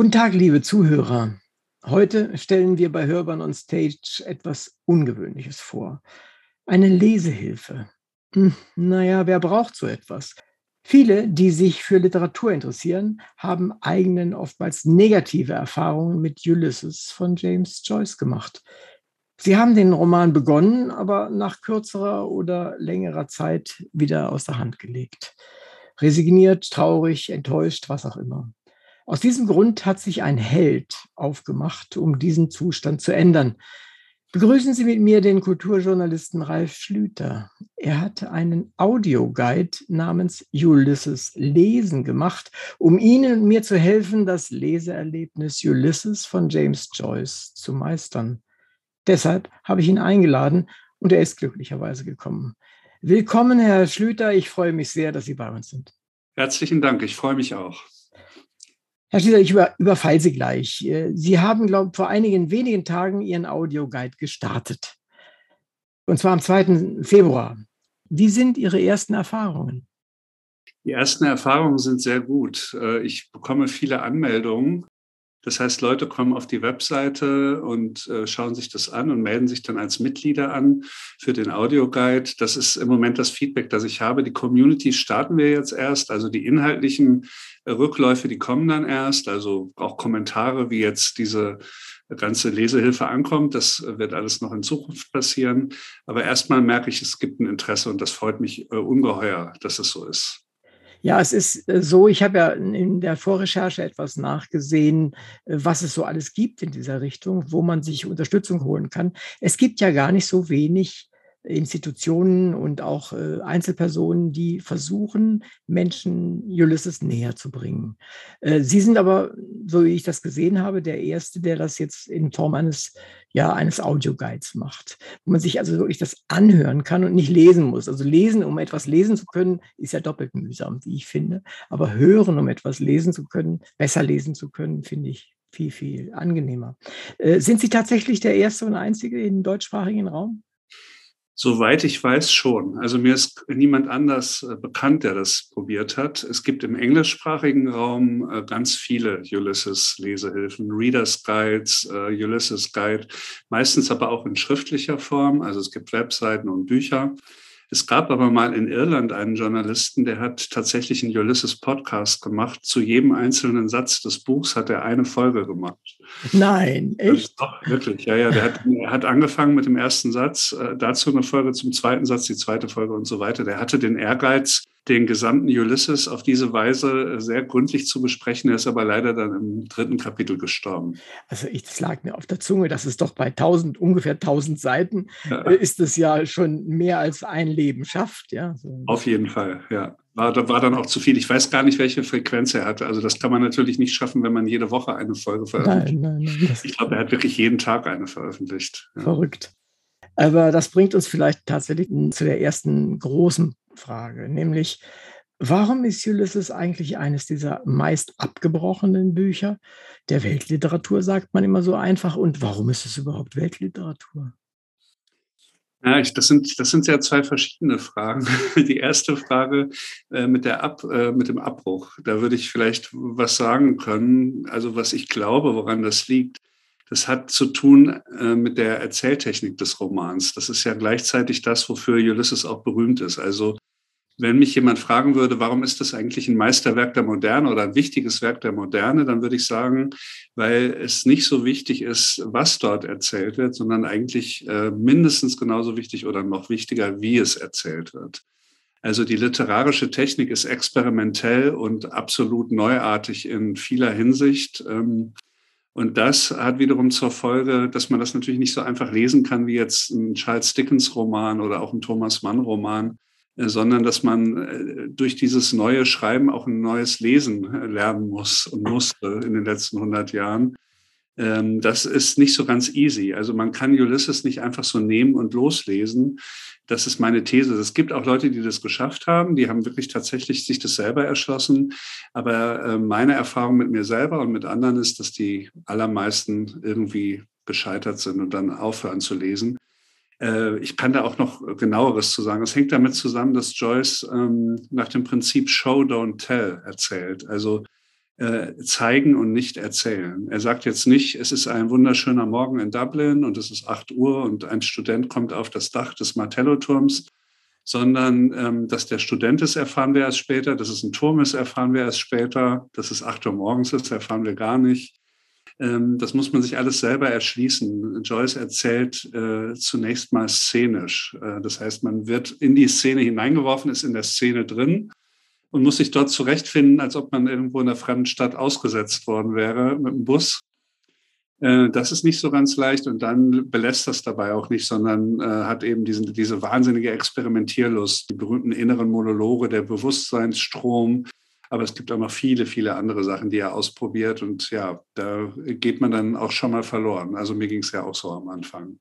Speaker 3: Guten Tag, liebe Zuhörer. Heute stellen wir bei Hörbahn on Stage etwas Ungewöhnliches vor. Eine Lesehilfe. Hm, naja, wer braucht so etwas? Viele, die sich für Literatur interessieren, haben eigenen, oftmals negative Erfahrungen mit Ulysses von James Joyce gemacht. Sie haben den Roman begonnen, aber nach kürzerer oder längerer Zeit wieder aus der Hand gelegt. Resigniert, traurig, enttäuscht, was auch immer. Aus diesem Grund hat sich ein Held aufgemacht, um diesen Zustand zu ändern. Begrüßen Sie mit mir den Kulturjournalisten Ralf Schlüter. Er hat einen Audioguide namens Ulysses Lesen gemacht, um Ihnen und mir zu helfen, das Leseerlebnis Ulysses von James Joyce zu meistern. Deshalb habe ich ihn eingeladen und er ist glücklicherweise gekommen. Willkommen, Herr Schlüter. Ich freue mich sehr, dass Sie bei uns sind.
Speaker 4: Herzlichen Dank. Ich freue mich auch.
Speaker 3: Herr Schieser, ich über, überfall Sie gleich. Äh, Sie haben, glaube ich, vor einigen wenigen Tagen Ihren Audioguide gestartet. Und zwar am 2. Februar. Wie sind Ihre ersten Erfahrungen?
Speaker 4: Die ersten Erfahrungen sind sehr gut. Äh, ich bekomme viele Anmeldungen das heißt, Leute kommen auf die Webseite und äh, schauen sich das an und melden sich dann als Mitglieder an für den Audioguide. Das ist im Moment das Feedback, das ich habe. Die Community starten wir jetzt erst. Also die inhaltlichen Rückläufe, die kommen dann erst. Also auch Kommentare, wie jetzt diese ganze Lesehilfe ankommt. Das wird alles noch in Zukunft passieren. Aber erstmal merke ich, es gibt ein Interesse und das freut mich äh, ungeheuer, dass es so ist.
Speaker 3: Ja, es ist äh, so, ich habe ja in der Vorrecherche etwas nachgesehen, äh, was es so alles gibt in dieser Richtung, wo man sich Unterstützung holen kann. Es gibt ja gar nicht so wenig Institutionen und auch äh, Einzelpersonen, die versuchen, Menschen Ulysses näher zu bringen. Äh, Sie sind aber, so wie ich das gesehen habe, der Erste, der das jetzt in Form eines, ja, eines Audioguides macht, wo man sich also wirklich das anhören kann und nicht lesen muss. Also lesen, um etwas lesen zu können, ist ja doppelt mühsam, wie ich finde. Aber hören, um etwas lesen zu können, besser lesen zu können, finde ich viel, viel angenehmer. Äh, sind Sie tatsächlich der Erste und Einzige im deutschsprachigen Raum?
Speaker 2: Soweit ich weiß schon. Also mir ist niemand anders äh, bekannt, der das probiert hat. Es gibt im englischsprachigen Raum äh, ganz viele Ulysses-Lesehilfen, Readers Guides, äh, Ulysses Guide, meistens aber auch in schriftlicher Form. Also es gibt Webseiten und Bücher. Es gab aber mal in Irland einen Journalisten, der hat tatsächlich einen Ulysses Podcast gemacht. Zu jedem einzelnen Satz des Buchs hat er eine Folge gemacht.
Speaker 3: Nein, echt?
Speaker 2: Doch, wirklich, ja, ja. Der hat, hat angefangen mit dem ersten Satz, äh, dazu eine Folge, zum zweiten Satz die zweite Folge und so weiter. Der hatte den Ehrgeiz, den gesamten Ulysses auf diese Weise äh, sehr gründlich zu besprechen. Er ist aber leider dann im dritten Kapitel gestorben.
Speaker 3: Also ich, das lag mir auf der Zunge, das ist doch bei 1000, ungefähr 1000 Seiten, ja. Äh, ist es ja schon mehr als ein Leben schafft. Ja?
Speaker 2: So. Auf jeden Fall, ja. War, war dann auch zu viel. Ich weiß gar nicht, welche Frequenz er hatte. Also das kann man natürlich nicht schaffen, wenn man jede Woche eine Folge veröffentlicht. Nein, nein, nein, ich glaube, er hat wirklich jeden Tag eine veröffentlicht.
Speaker 3: Ja. Verrückt. Aber das bringt uns vielleicht tatsächlich zu der ersten großen Frage, nämlich warum ist Ulysses eigentlich eines dieser meist abgebrochenen Bücher der Weltliteratur, sagt man immer so einfach, und warum ist es überhaupt Weltliteratur?
Speaker 2: Ja, ich, das, sind, das sind ja zwei verschiedene Fragen. [laughs] Die erste Frage äh, mit, der Ab, äh, mit dem Abbruch, da würde ich vielleicht was sagen können. Also was ich glaube, woran das liegt, das hat zu tun äh, mit der Erzähltechnik des Romans. Das ist ja gleichzeitig das, wofür Ulysses auch berühmt ist. Also wenn mich jemand fragen würde, warum ist das eigentlich ein Meisterwerk der Moderne oder ein wichtiges Werk der Moderne, dann würde ich sagen, weil es nicht so wichtig ist, was dort erzählt wird, sondern eigentlich äh, mindestens genauso wichtig oder noch wichtiger, wie es erzählt wird. Also die literarische Technik ist experimentell und absolut neuartig in vieler Hinsicht. Ähm, und das hat wiederum zur Folge, dass man das natürlich nicht so einfach lesen kann wie jetzt ein Charles Dickens Roman oder auch ein Thomas Mann Roman, sondern dass man äh, durch dieses neue Schreiben auch ein neues Lesen äh, lernen muss und musste in den letzten 100 Jahren. Ähm, das ist nicht so ganz easy. Also man kann Ulysses nicht einfach so nehmen und loslesen. Das ist meine These. Es gibt auch Leute, die das geschafft haben. Die haben wirklich tatsächlich sich das selber erschlossen. Aber meine Erfahrung mit mir selber und mit anderen ist, dass die allermeisten irgendwie gescheitert sind und dann aufhören zu lesen. Äh, ich kann da auch noch genaueres zu sagen. Es hängt damit zusammen, dass Joyce ähm, nach dem Prinzip Show, Don't Tell erzählt. Also äh, zeigen und nicht erzählen. Er sagt jetzt nicht, es ist ein wunderschöner Morgen in Dublin und es ist 8 Uhr und ein Student kommt auf das Dach des Martello-Turms, sondern ähm, dass der Student ist, erfahren wir erst später, dass es ein Turm ist, erfahren wir erst später, dass es 8 Uhr morgens ist, erfahren wir gar nicht. Ähm, das muss man sich alles selber erschließen. Joyce erzählt äh, zunächst mal szenisch. Äh, das heißt, man wird in die Szene hineingeworfen, ist in der Szene drin und muss sich dort zurechtfinden, als ob man irgendwo in einer fremden Stadt ausgesetzt worden wäre mit dem Bus. Äh, das ist nicht so ganz leicht und dann belässt das dabei auch nicht, sondern äh, hat eben diesen, diese wahnsinnige Experimentierlust, die berühmten inneren Monologe, der Bewusstseinsstrom, aber es gibt auch noch viele, viele andere Sachen, die er ausprobiert. Und ja, da geht man dann auch schon mal verloren. Also mir ging es ja auch so am Anfang.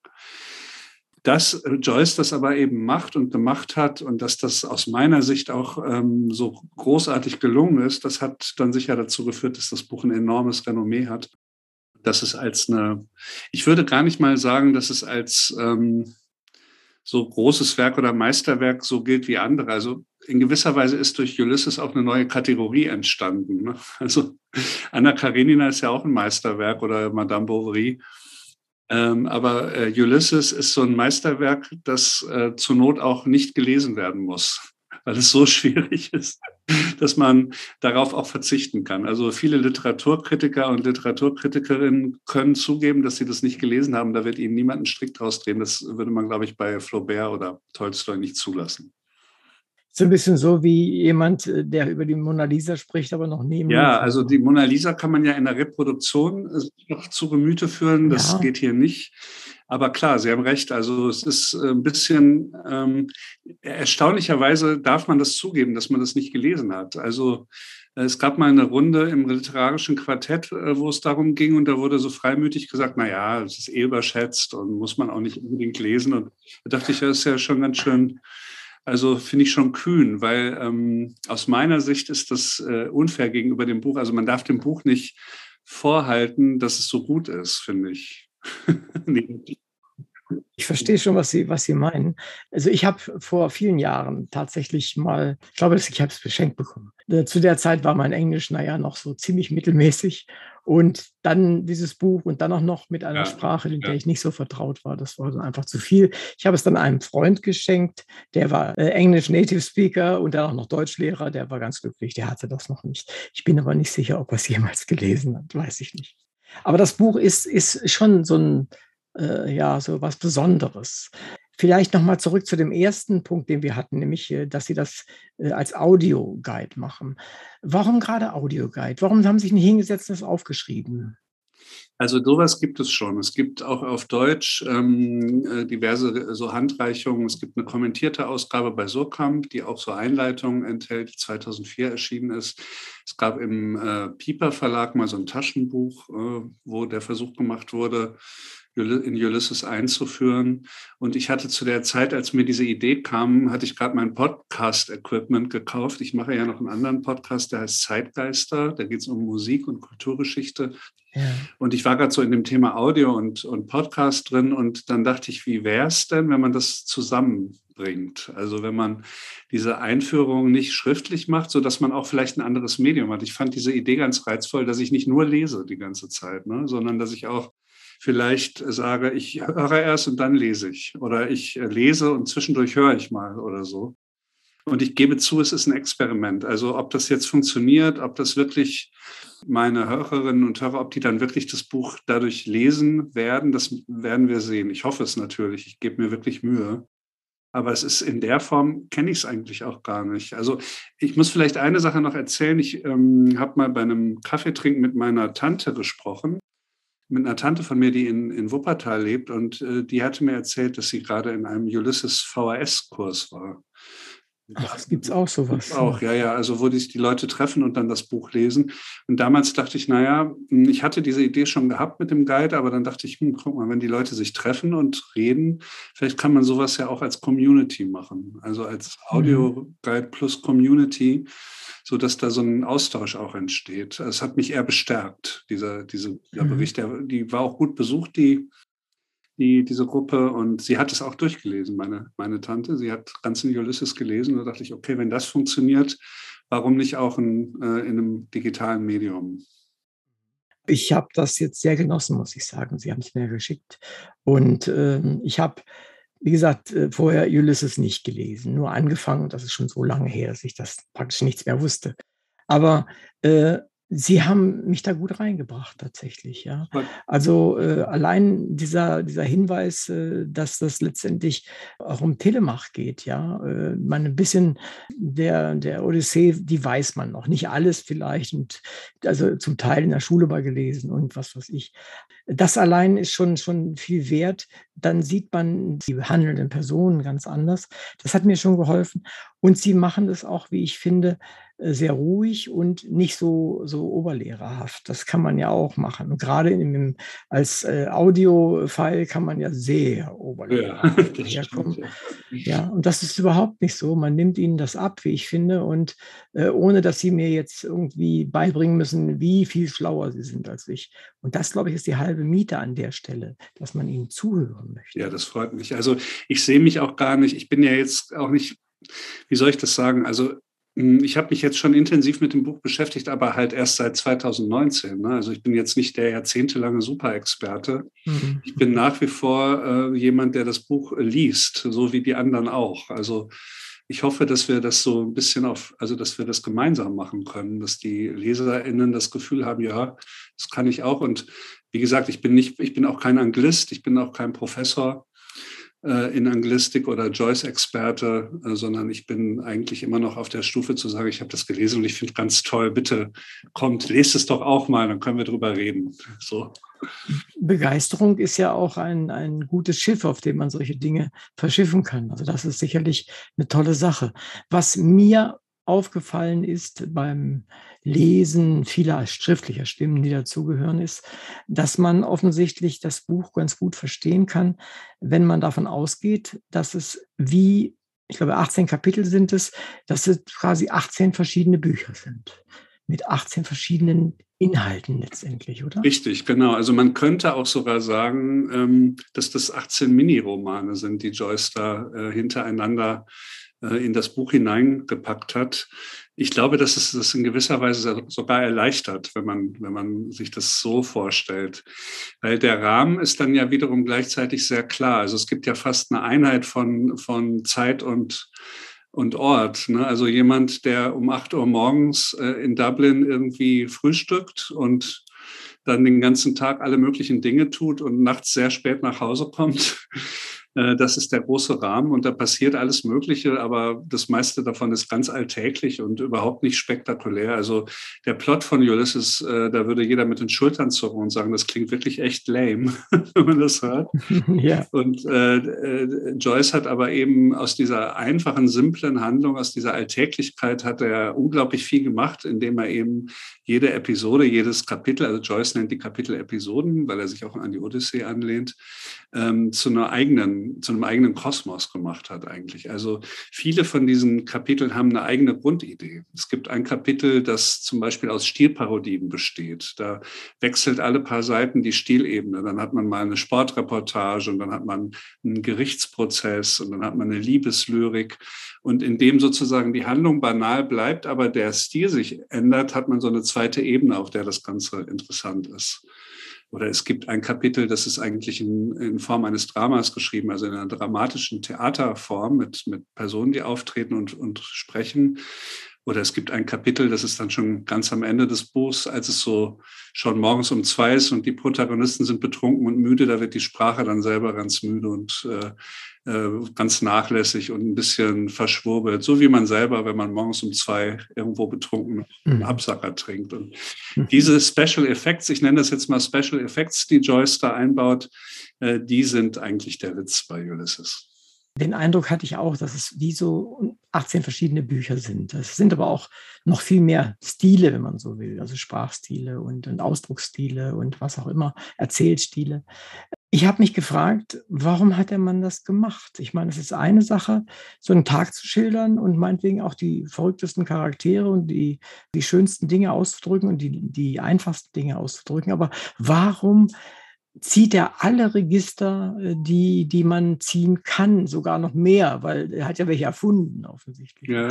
Speaker 2: Dass Joyce das aber eben macht und gemacht hat und dass das aus meiner Sicht auch ähm, so großartig gelungen ist, das hat dann sicher dazu geführt, dass das Buch ein enormes Renommee hat. Dass es als eine, ich würde gar nicht mal sagen, dass es als ähm, so großes Werk oder Meisterwerk so gilt wie andere. Also in gewisser Weise ist durch Ulysses auch eine neue Kategorie entstanden. Ne? Also Anna Karenina ist ja auch ein Meisterwerk oder Madame Bovary. Ähm, aber äh, Ulysses ist so ein Meisterwerk, das äh, zur Not auch nicht gelesen werden muss, weil es so [laughs] schwierig ist, dass man darauf auch verzichten kann. Also viele Literaturkritiker und Literaturkritikerinnen können zugeben, dass sie das nicht gelesen haben. Da wird ihnen niemand einen Strick draus drehen. Das würde man, glaube ich, bei Flaubert oder Tolstoi nicht zulassen.
Speaker 3: So ein bisschen so wie jemand, äh, der über die Mona Lisa spricht, aber noch neben.
Speaker 2: Ja, also die Mona Lisa kann man ja in der Reproduktion äh, noch zu Gemüte führen. Das ja. geht hier nicht. Aber klar, Sie haben recht. Also es ist ein bisschen ähm, erstaunlicherweise darf man das zugeben, dass man das nicht gelesen hat. Also es gab mal eine Runde im literarischen Quartett, äh, wo es darum ging, und da wurde so freimütig gesagt, na ja, es ist eh überschätzt und muss man auch nicht unbedingt lesen. Und da dachte ich, das ist ja schon ganz schön, also finde ich schon kühn, weil ähm, aus meiner Sicht ist das äh, unfair gegenüber dem Buch. Also man darf dem Buch nicht vorhalten, dass es so gut ist, finde ich. [laughs]
Speaker 3: Ich verstehe schon, was Sie, was Sie meinen. Also ich habe vor vielen Jahren tatsächlich mal, ich glaube, ich habe es beschenkt bekommen. Äh, zu der Zeit war mein Englisch, naja, noch so ziemlich mittelmäßig. Und dann dieses Buch und dann auch noch mit einer ja, Sprache, in der ja. ich nicht so vertraut war. Das war dann einfach zu viel. Ich habe es dann einem Freund geschenkt, der war äh, Englisch Native Speaker und dann auch noch Deutschlehrer. Der war ganz glücklich, der hatte das noch nicht. Ich bin aber nicht sicher, ob er es jemals gelesen hat, weiß ich nicht. Aber das Buch ist, ist schon so ein, äh, ja, so was Besonderes. Vielleicht nochmal zurück zu dem ersten Punkt, den wir hatten, nämlich, äh, dass Sie das äh, als Audioguide machen. Warum gerade Audioguide? Warum haben Sie sich nicht hingesetzt und das aufgeschrieben?
Speaker 2: Also sowas gibt es schon. Es gibt auch auf Deutsch ähm, äh, diverse so Handreichungen. Es gibt eine kommentierte Ausgabe bei Surkamp, die auch so Einleitungen enthält, die 2004 erschienen ist. Es gab im äh, Pieper Verlag mal so ein Taschenbuch, äh, wo der Versuch gemacht wurde, in Ulysses einzuführen. Und ich hatte zu der Zeit, als mir diese Idee kam, hatte ich gerade mein Podcast-Equipment gekauft. Ich mache ja noch einen anderen Podcast, der heißt Zeitgeister. Da geht es um Musik und Kulturgeschichte. Ja. Und ich war gerade so in dem Thema Audio und, und Podcast drin und dann dachte ich, wie wäre es denn, wenn man das zusammenbringt? Also wenn man diese Einführung nicht schriftlich macht, sodass man auch vielleicht ein anderes Medium hat. Ich fand diese Idee ganz reizvoll, dass ich nicht nur lese die ganze Zeit, ne, sondern dass ich auch vielleicht sage, ich höre erst und dann lese ich. Oder ich lese und zwischendurch höre ich mal oder so. Und ich gebe zu, es ist ein Experiment. Also ob das jetzt funktioniert, ob das wirklich meine Hörerinnen und Hörer, ob die dann wirklich das Buch dadurch lesen werden, das werden wir sehen. Ich hoffe es natürlich. Ich gebe mir wirklich Mühe. Aber es ist in der Form, kenne ich es eigentlich auch gar nicht. Also ich muss vielleicht eine Sache noch erzählen. Ich ähm, habe mal bei einem Kaffeetrinken mit meiner Tante gesprochen mit einer Tante von mir, die in, in Wuppertal lebt und äh, die hatte mir erzählt, dass sie gerade in einem Ulysses VHS-Kurs war.
Speaker 3: Ach, es gibt auch sowas.
Speaker 2: Auch, ja, ja. Also, wo sich die Leute treffen und dann das Buch lesen. Und damals dachte ich, naja, hm, ich hatte diese Idee schon gehabt mit dem Guide, aber dann dachte ich, hm, guck mal, wenn die Leute sich treffen und reden, vielleicht kann man sowas ja auch als Community machen. Also als mhm. Audio-Guide plus Community so dass da so ein Austausch auch entsteht. Es hat mich eher bestärkt, dieser, diese, dieser mhm. Bericht. Der, die war auch gut besucht, die, die, diese Gruppe. Und sie hat es auch durchgelesen, meine, meine Tante. Sie hat ganzen Ulysses gelesen. Und da dachte ich, okay, wenn das funktioniert, warum nicht auch in, äh, in einem digitalen Medium?
Speaker 3: Ich habe das jetzt sehr genossen, muss ich sagen. Sie haben es mir geschickt. Und äh, ich habe wie gesagt, äh, vorher Ulysses nicht gelesen, nur angefangen. Das ist schon so lange her, dass ich das praktisch nichts mehr wusste. Aber äh, Sie haben mich da gut reingebracht, tatsächlich, ja. Also äh, allein dieser, dieser Hinweis, äh, dass das letztendlich auch um Telemach geht, ja. Äh, man ein bisschen der, der Odyssee, die weiß man noch. Nicht alles vielleicht und also zum Teil in der Schule mal gelesen und was weiß ich. Das allein ist schon, schon viel wert. Dann sieht man die handelnden Personen ganz anders. Das hat mir schon geholfen. Und sie machen das auch, wie ich finde, sehr ruhig und nicht so, so oberlehrerhaft. Das kann man ja auch machen. Und gerade dem, als äh, Audio-File kann man ja sehr oberlehrerhaft [laughs] ja, herkommen. Stimmt, ja. ja. und das ist überhaupt nicht so. Man nimmt ihnen das ab, wie ich finde, und äh, ohne dass sie mir jetzt irgendwie beibringen müssen, wie viel schlauer sie sind als ich. Und das, glaube ich, ist die halbe Miete an der Stelle, dass man ihnen zuhören möchte.
Speaker 2: Ja, das freut mich. Also ich sehe mich auch gar nicht, ich bin ja jetzt auch nicht wie soll ich das sagen? Also ich habe mich jetzt schon intensiv mit dem Buch beschäftigt, aber halt erst seit 2019. Ne? Also ich bin jetzt nicht der jahrzehntelange Superexperte. Mhm. Ich bin nach wie vor äh, jemand, der das Buch liest, so wie die anderen auch. Also ich hoffe, dass wir das so ein bisschen auf, also dass wir das gemeinsam machen können, dass die LeserInnen das Gefühl haben, ja, das kann ich auch. Und wie gesagt, ich bin nicht, ich bin auch kein Anglist, ich bin auch kein Professor. Äh, in Anglistik oder Joyce-Experte, äh, sondern ich bin eigentlich immer noch auf der Stufe zu sagen, ich habe das gelesen und ich finde ganz toll, bitte kommt, lest es doch auch mal, dann können wir drüber reden. So.
Speaker 3: Begeisterung ist ja auch ein, ein gutes Schiff, auf dem man solche Dinge verschiffen kann. Also das ist sicherlich eine tolle Sache. Was mir aufgefallen ist beim Lesen vieler schriftlicher Stimmen, die dazugehören, ist, dass man offensichtlich das Buch ganz gut verstehen kann, wenn man davon ausgeht, dass es wie, ich glaube, 18 Kapitel sind es, dass es quasi 18 verschiedene Bücher sind. Mit 18 verschiedenen Inhalten letztendlich, oder?
Speaker 2: Richtig, genau. Also man könnte auch sogar sagen, ähm, dass das 18 Miniromane sind, die Joyce da äh, hintereinander in das Buch hineingepackt hat. Ich glaube, dass es das in gewisser Weise sogar erleichtert, wenn man, wenn man sich das so vorstellt. Weil der Rahmen ist dann ja wiederum gleichzeitig sehr klar. Also es gibt ja fast eine Einheit von, von Zeit und, und Ort. Ne? Also jemand, der um 8 Uhr morgens äh, in Dublin irgendwie frühstückt und dann den ganzen Tag alle möglichen Dinge tut und nachts sehr spät nach Hause kommt, äh, das ist der große Rahmen und da passiert alles Mögliche, aber das meiste davon ist ganz alltäglich und überhaupt nicht spektakulär. Also der Plot von Ulysses, äh, da würde jeder mit den Schultern zucken und sagen, das klingt wirklich echt lame, [laughs] wenn man das hört. [laughs] ja. Und äh, äh, Joyce hat aber eben aus dieser einfachen, simplen Handlung, aus dieser Alltäglichkeit hat er unglaublich viel gemacht, indem er eben jede Episode, jedes Kapitel, also Joyce nennt die Kapitel Episoden, weil er sich auch an die Odyssee anlehnt, ähm, zu einer eigenen, zu einem eigenen Kosmos gemacht hat eigentlich. Also viele von diesen Kapiteln haben eine eigene Grundidee. Es gibt ein Kapitel, das zum Beispiel aus Stilparodien besteht. Da wechselt alle paar Seiten die Stilebene. Dann hat man mal eine Sportreportage und dann hat man einen Gerichtsprozess und dann hat man eine Liebeslyrik. Und indem sozusagen die Handlung banal bleibt, aber der Stil sich ändert, hat man so eine zweite Ebene, auf der das Ganze interessant ist. Oder es gibt ein Kapitel, das ist eigentlich in, in, Form eines Dramas geschrieben, also in einer dramatischen Theaterform mit, mit Personen, die auftreten und, und sprechen. Oder es gibt ein Kapitel, das ist dann schon ganz am Ende des Buchs, als es so schon morgens um zwei ist und die Protagonisten sind betrunken und müde, da wird die Sprache dann selber ganz müde und äh, ganz nachlässig und ein bisschen verschwurbelt, so wie man selber, wenn man morgens um zwei irgendwo betrunken einen mhm. Absacker trinkt. Und mhm. diese Special Effects, ich nenne das jetzt mal Special Effects, die Joyce da einbaut, äh, die sind eigentlich der Witz bei Ulysses.
Speaker 3: Den Eindruck hatte ich auch, dass es wie so 18 verschiedene Bücher sind. Es sind aber auch noch viel mehr Stile, wenn man so will, also Sprachstile und, und Ausdrucksstile und was auch immer, Erzählstile. Ich habe mich gefragt, warum hat der Mann das gemacht? Ich meine, es ist eine Sache, so einen Tag zu schildern und meinetwegen auch die verrücktesten Charaktere und die, die schönsten Dinge auszudrücken und die, die einfachsten Dinge auszudrücken. Aber warum zieht er alle Register, äh, die, die man ziehen kann, sogar noch mehr? Weil er hat ja welche erfunden, offensichtlich. Ja.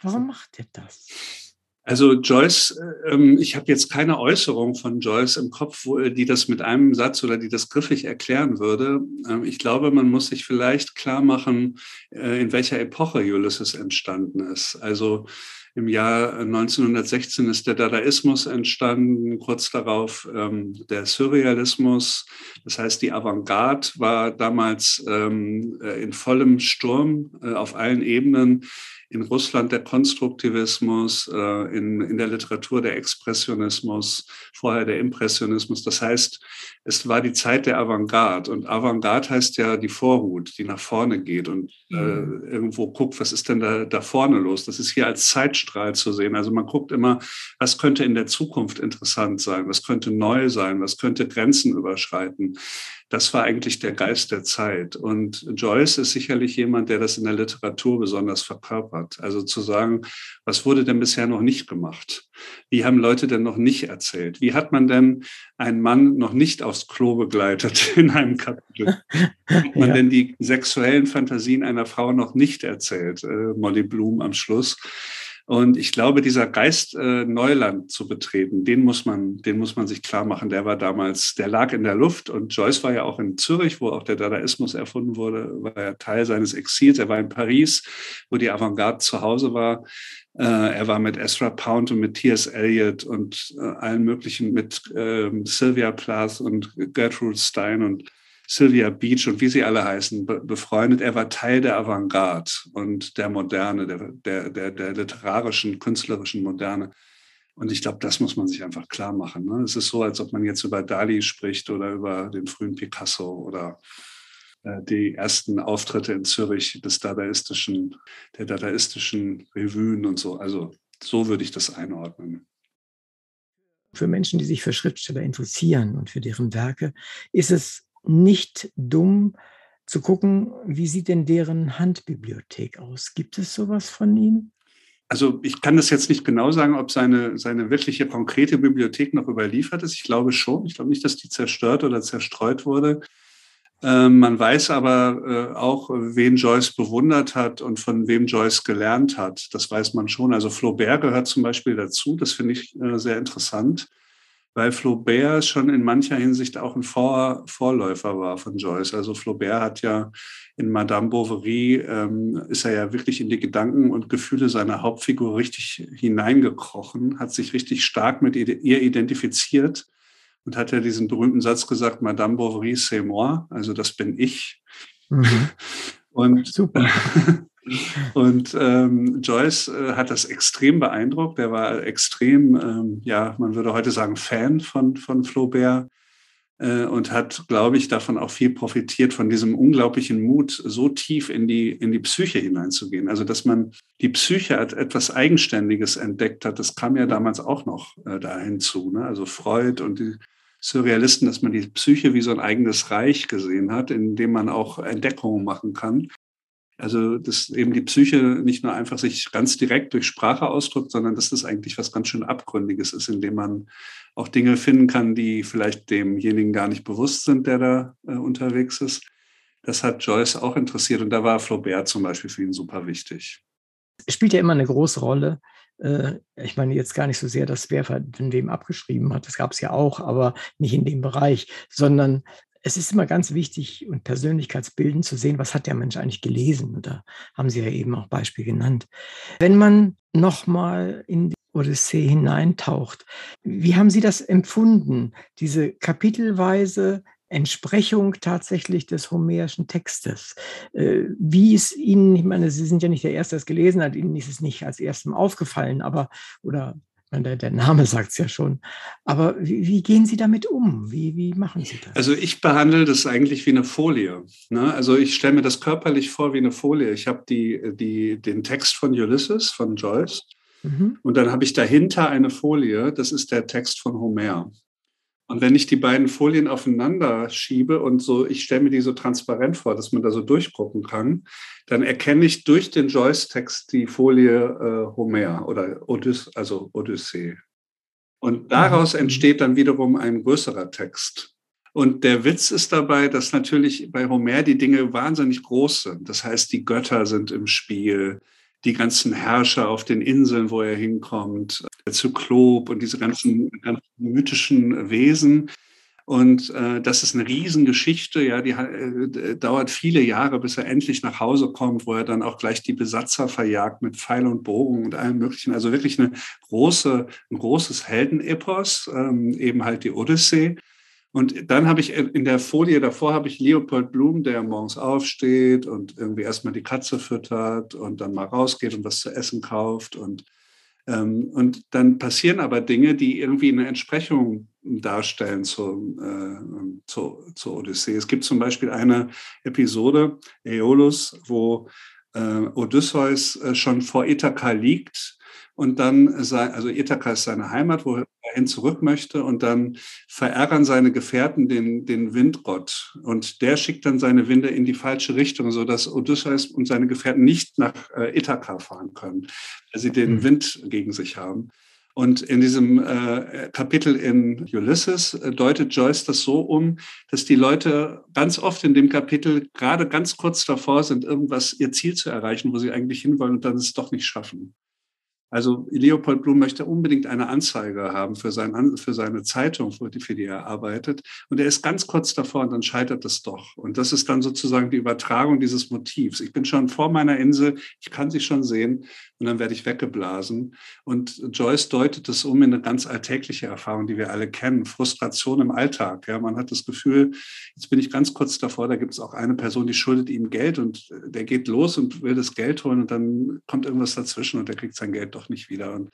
Speaker 3: Warum macht er das?
Speaker 2: Also Joyce, ähm, ich habe jetzt keine Äußerung von Joyce im Kopf, wo, die das mit einem Satz oder die das griffig erklären würde. Ähm, ich glaube, man muss sich vielleicht klar machen, äh, in welcher Epoche Ulysses entstanden ist. Also im Jahr 1916 ist der Dadaismus entstanden, kurz darauf ähm, der Surrealismus. Das heißt, die Avantgarde war damals ähm, äh, in vollem Sturm äh, auf allen Ebenen in Russland der Konstruktivismus, äh, in, in der Literatur der Expressionismus, vorher der Impressionismus. Das heißt, es war die Zeit der Avantgarde. Und Avantgarde heißt ja die Vorhut, die nach vorne geht und äh, mhm. irgendwo guckt, was ist denn da, da vorne los? Das ist hier als Zeitstrahl zu sehen. Also man guckt immer, was könnte in der Zukunft interessant sein, was könnte neu sein, was könnte Grenzen überschreiten das war eigentlich der Geist der Zeit. Und Joyce ist sicherlich jemand, der das in der Literatur besonders verkörpert. Also zu sagen, was wurde denn bisher noch nicht gemacht? Wie haben Leute denn noch nicht erzählt? Wie hat man denn einen Mann noch nicht aufs Klo begleitet [laughs] in einem Kapitel? Hat man ja. denn die sexuellen Fantasien einer Frau noch nicht erzählt? Äh, Molly Bloom am Schluss. Und ich glaube, dieser Geist, äh, Neuland zu betreten, den muss man, den muss man sich klar machen. Der war damals, der lag in der Luft und Joyce war ja auch in Zürich, wo auch der Dadaismus erfunden wurde, war ja Teil seines Exils. Er war in Paris, wo die Avantgarde zu Hause war. Äh, er war mit Ezra Pound und mit T.S. Eliot und äh, allen möglichen, mit ähm, Sylvia Plath und Gertrude Stein und Sylvia Beach und wie sie alle heißen, be befreundet. Er war Teil der Avantgarde und der Moderne, der, der, der, der literarischen, künstlerischen Moderne. Und ich glaube, das muss man sich einfach klar machen. Ne? Es ist so, als ob man jetzt über Dali spricht oder über den frühen Picasso oder äh, die ersten Auftritte in Zürich des dadaistischen, der dadaistischen Revuen und so. Also so würde ich das einordnen.
Speaker 3: Für Menschen, die sich für Schriftsteller interessieren und für deren Werke, ist es nicht dumm zu gucken, wie sieht denn deren Handbibliothek aus? Gibt es sowas von ihm?
Speaker 2: Also ich kann das jetzt nicht genau sagen, ob seine, seine wirkliche konkrete Bibliothek noch überliefert ist. Ich glaube schon. Ich glaube nicht, dass die zerstört oder zerstreut wurde. Ähm, man weiß aber äh, auch, wen Joyce bewundert hat und von wem Joyce gelernt hat. Das weiß man schon. Also Flaubert gehört zum Beispiel dazu. Das finde ich äh, sehr interessant, weil Flaubert schon in mancher Hinsicht auch ein Vor Vorläufer war von Joyce. Also Flaubert hat ja in Madame Bovary, ähm, ist er ja wirklich in die Gedanken und Gefühle seiner Hauptfigur richtig hineingekrochen, hat sich richtig stark mit ihr identifiziert und hat ja diesen berühmten Satz gesagt, Madame Bovary, c'est moi, also das bin ich. Mhm. Und, Super. [laughs] und ähm, Joyce äh, hat das extrem beeindruckt. Er war extrem, ähm, ja, man würde heute sagen, Fan von, von Flaubert äh, und hat, glaube ich, davon auch viel profitiert, von diesem unglaublichen Mut, so tief in die, in die Psyche hineinzugehen. Also, dass man die Psyche als etwas Eigenständiges entdeckt hat, das kam ja damals auch noch äh, da hinzu. Ne? Also Freud und die Surrealisten, dass man die Psyche wie so ein eigenes Reich gesehen hat, in dem man auch Entdeckungen machen kann. Also, dass eben die Psyche nicht nur einfach sich ganz direkt durch Sprache ausdrückt, sondern dass das eigentlich was ganz schön Abgründiges ist, in dem man auch Dinge finden kann, die vielleicht demjenigen gar nicht bewusst sind, der da äh, unterwegs ist. Das hat Joyce auch interessiert und da war Flaubert zum Beispiel für ihn super wichtig.
Speaker 3: Es spielt ja immer eine große Rolle, äh, ich meine jetzt gar nicht so sehr, dass wer von wem abgeschrieben hat, das gab es ja auch, aber nicht in dem Bereich, sondern es ist immer ganz wichtig und persönlichkeitsbildend zu sehen, was hat der Mensch eigentlich gelesen. Und da haben Sie ja eben auch Beispiel genannt. Wenn man nochmal in die Odyssee hineintaucht, wie haben Sie das empfunden, diese kapitelweise Entsprechung tatsächlich des homerischen Textes. Äh, wie ist Ihnen, ich meine, Sie sind ja nicht der Erste, der es gelesen hat, Ihnen ist es nicht als erstem aufgefallen, aber, oder der, der Name [laughs] sagt es ja schon. Aber wie, wie, gehen Sie damit um? Wie, wie machen Sie das?
Speaker 2: Also ich behandle das eigentlich wie eine Folie. Ne? Also ich stelle mir das körperlich vor wie eine Folie. Ich habe die, die, den Text von Ulysses, von Joyce. Mhm. Und dann habe ich dahinter eine Folie, das ist der Text von Homer. Und wenn ich die beiden Folien aufeinander schiebe und so, ich stelle mir die so transparent vor, dass man da so durchgucken kann, dann erkenne ich durch den Joyce-Text die Folie äh, Homer oder Odyss also Odyssee. Und daraus mhm. entsteht dann wiederum ein größerer Text. Und der Witz ist dabei, dass natürlich bei Homer die Dinge wahnsinnig groß sind. Das heißt, die Götter sind im Spiel, die ganzen Herrscher auf den Inseln, wo er hinkommt, der Zyklop und diese ganzen, ganzen mythischen Wesen. Und äh, das ist eine Riesengeschichte, ja, die äh, dauert viele Jahre, bis er endlich nach Hause kommt, wo er dann auch gleich die Besatzer verjagt mit Pfeil und Bogen und allem Möglichen. Also wirklich eine große, ein großes Heldenepos, ähm, eben halt die Odyssee. Und dann habe ich in der Folie davor habe ich Leopold Blum, der morgens aufsteht und irgendwie erstmal die Katze füttert und dann mal rausgeht und was zu essen kauft. Und, ähm, und dann passieren aber Dinge, die irgendwie eine Entsprechung darstellen zum, äh, zur, zur Odyssee. Es gibt zum Beispiel eine Episode, Aeolus, wo äh, Odysseus äh, schon vor Ithaka liegt und dann, sein, also Ithaka ist seine Heimat, wo er hin zurück möchte und dann verärgern seine Gefährten den, den Windgott und der schickt dann seine Winde in die falsche Richtung, sodass Odysseus und seine Gefährten nicht nach äh, Ithaka fahren können, weil sie den mhm. Wind gegen sich haben. Und in diesem äh, Kapitel in Ulysses äh, deutet Joyce das so um, dass die Leute ganz oft in dem Kapitel gerade ganz kurz davor sind, irgendwas, ihr Ziel zu erreichen, wo sie eigentlich hinwollen und dann es doch nicht schaffen. Also Leopold Blum möchte unbedingt eine Anzeige haben für, sein, für seine Zeitung, für die, für die er arbeitet. Und er ist ganz kurz davor und dann scheitert es doch. Und das ist dann sozusagen die Übertragung dieses Motivs. Ich bin schon vor meiner Insel, ich kann sie schon sehen und dann werde ich weggeblasen. Und Joyce deutet es um in eine ganz alltägliche Erfahrung, die wir alle kennen. Frustration im Alltag. Ja, man hat das Gefühl, jetzt bin ich ganz kurz davor, da gibt es auch eine Person, die schuldet ihm Geld und der geht los und will das Geld holen und dann kommt irgendwas dazwischen und er kriegt sein Geld doch nicht wieder. Und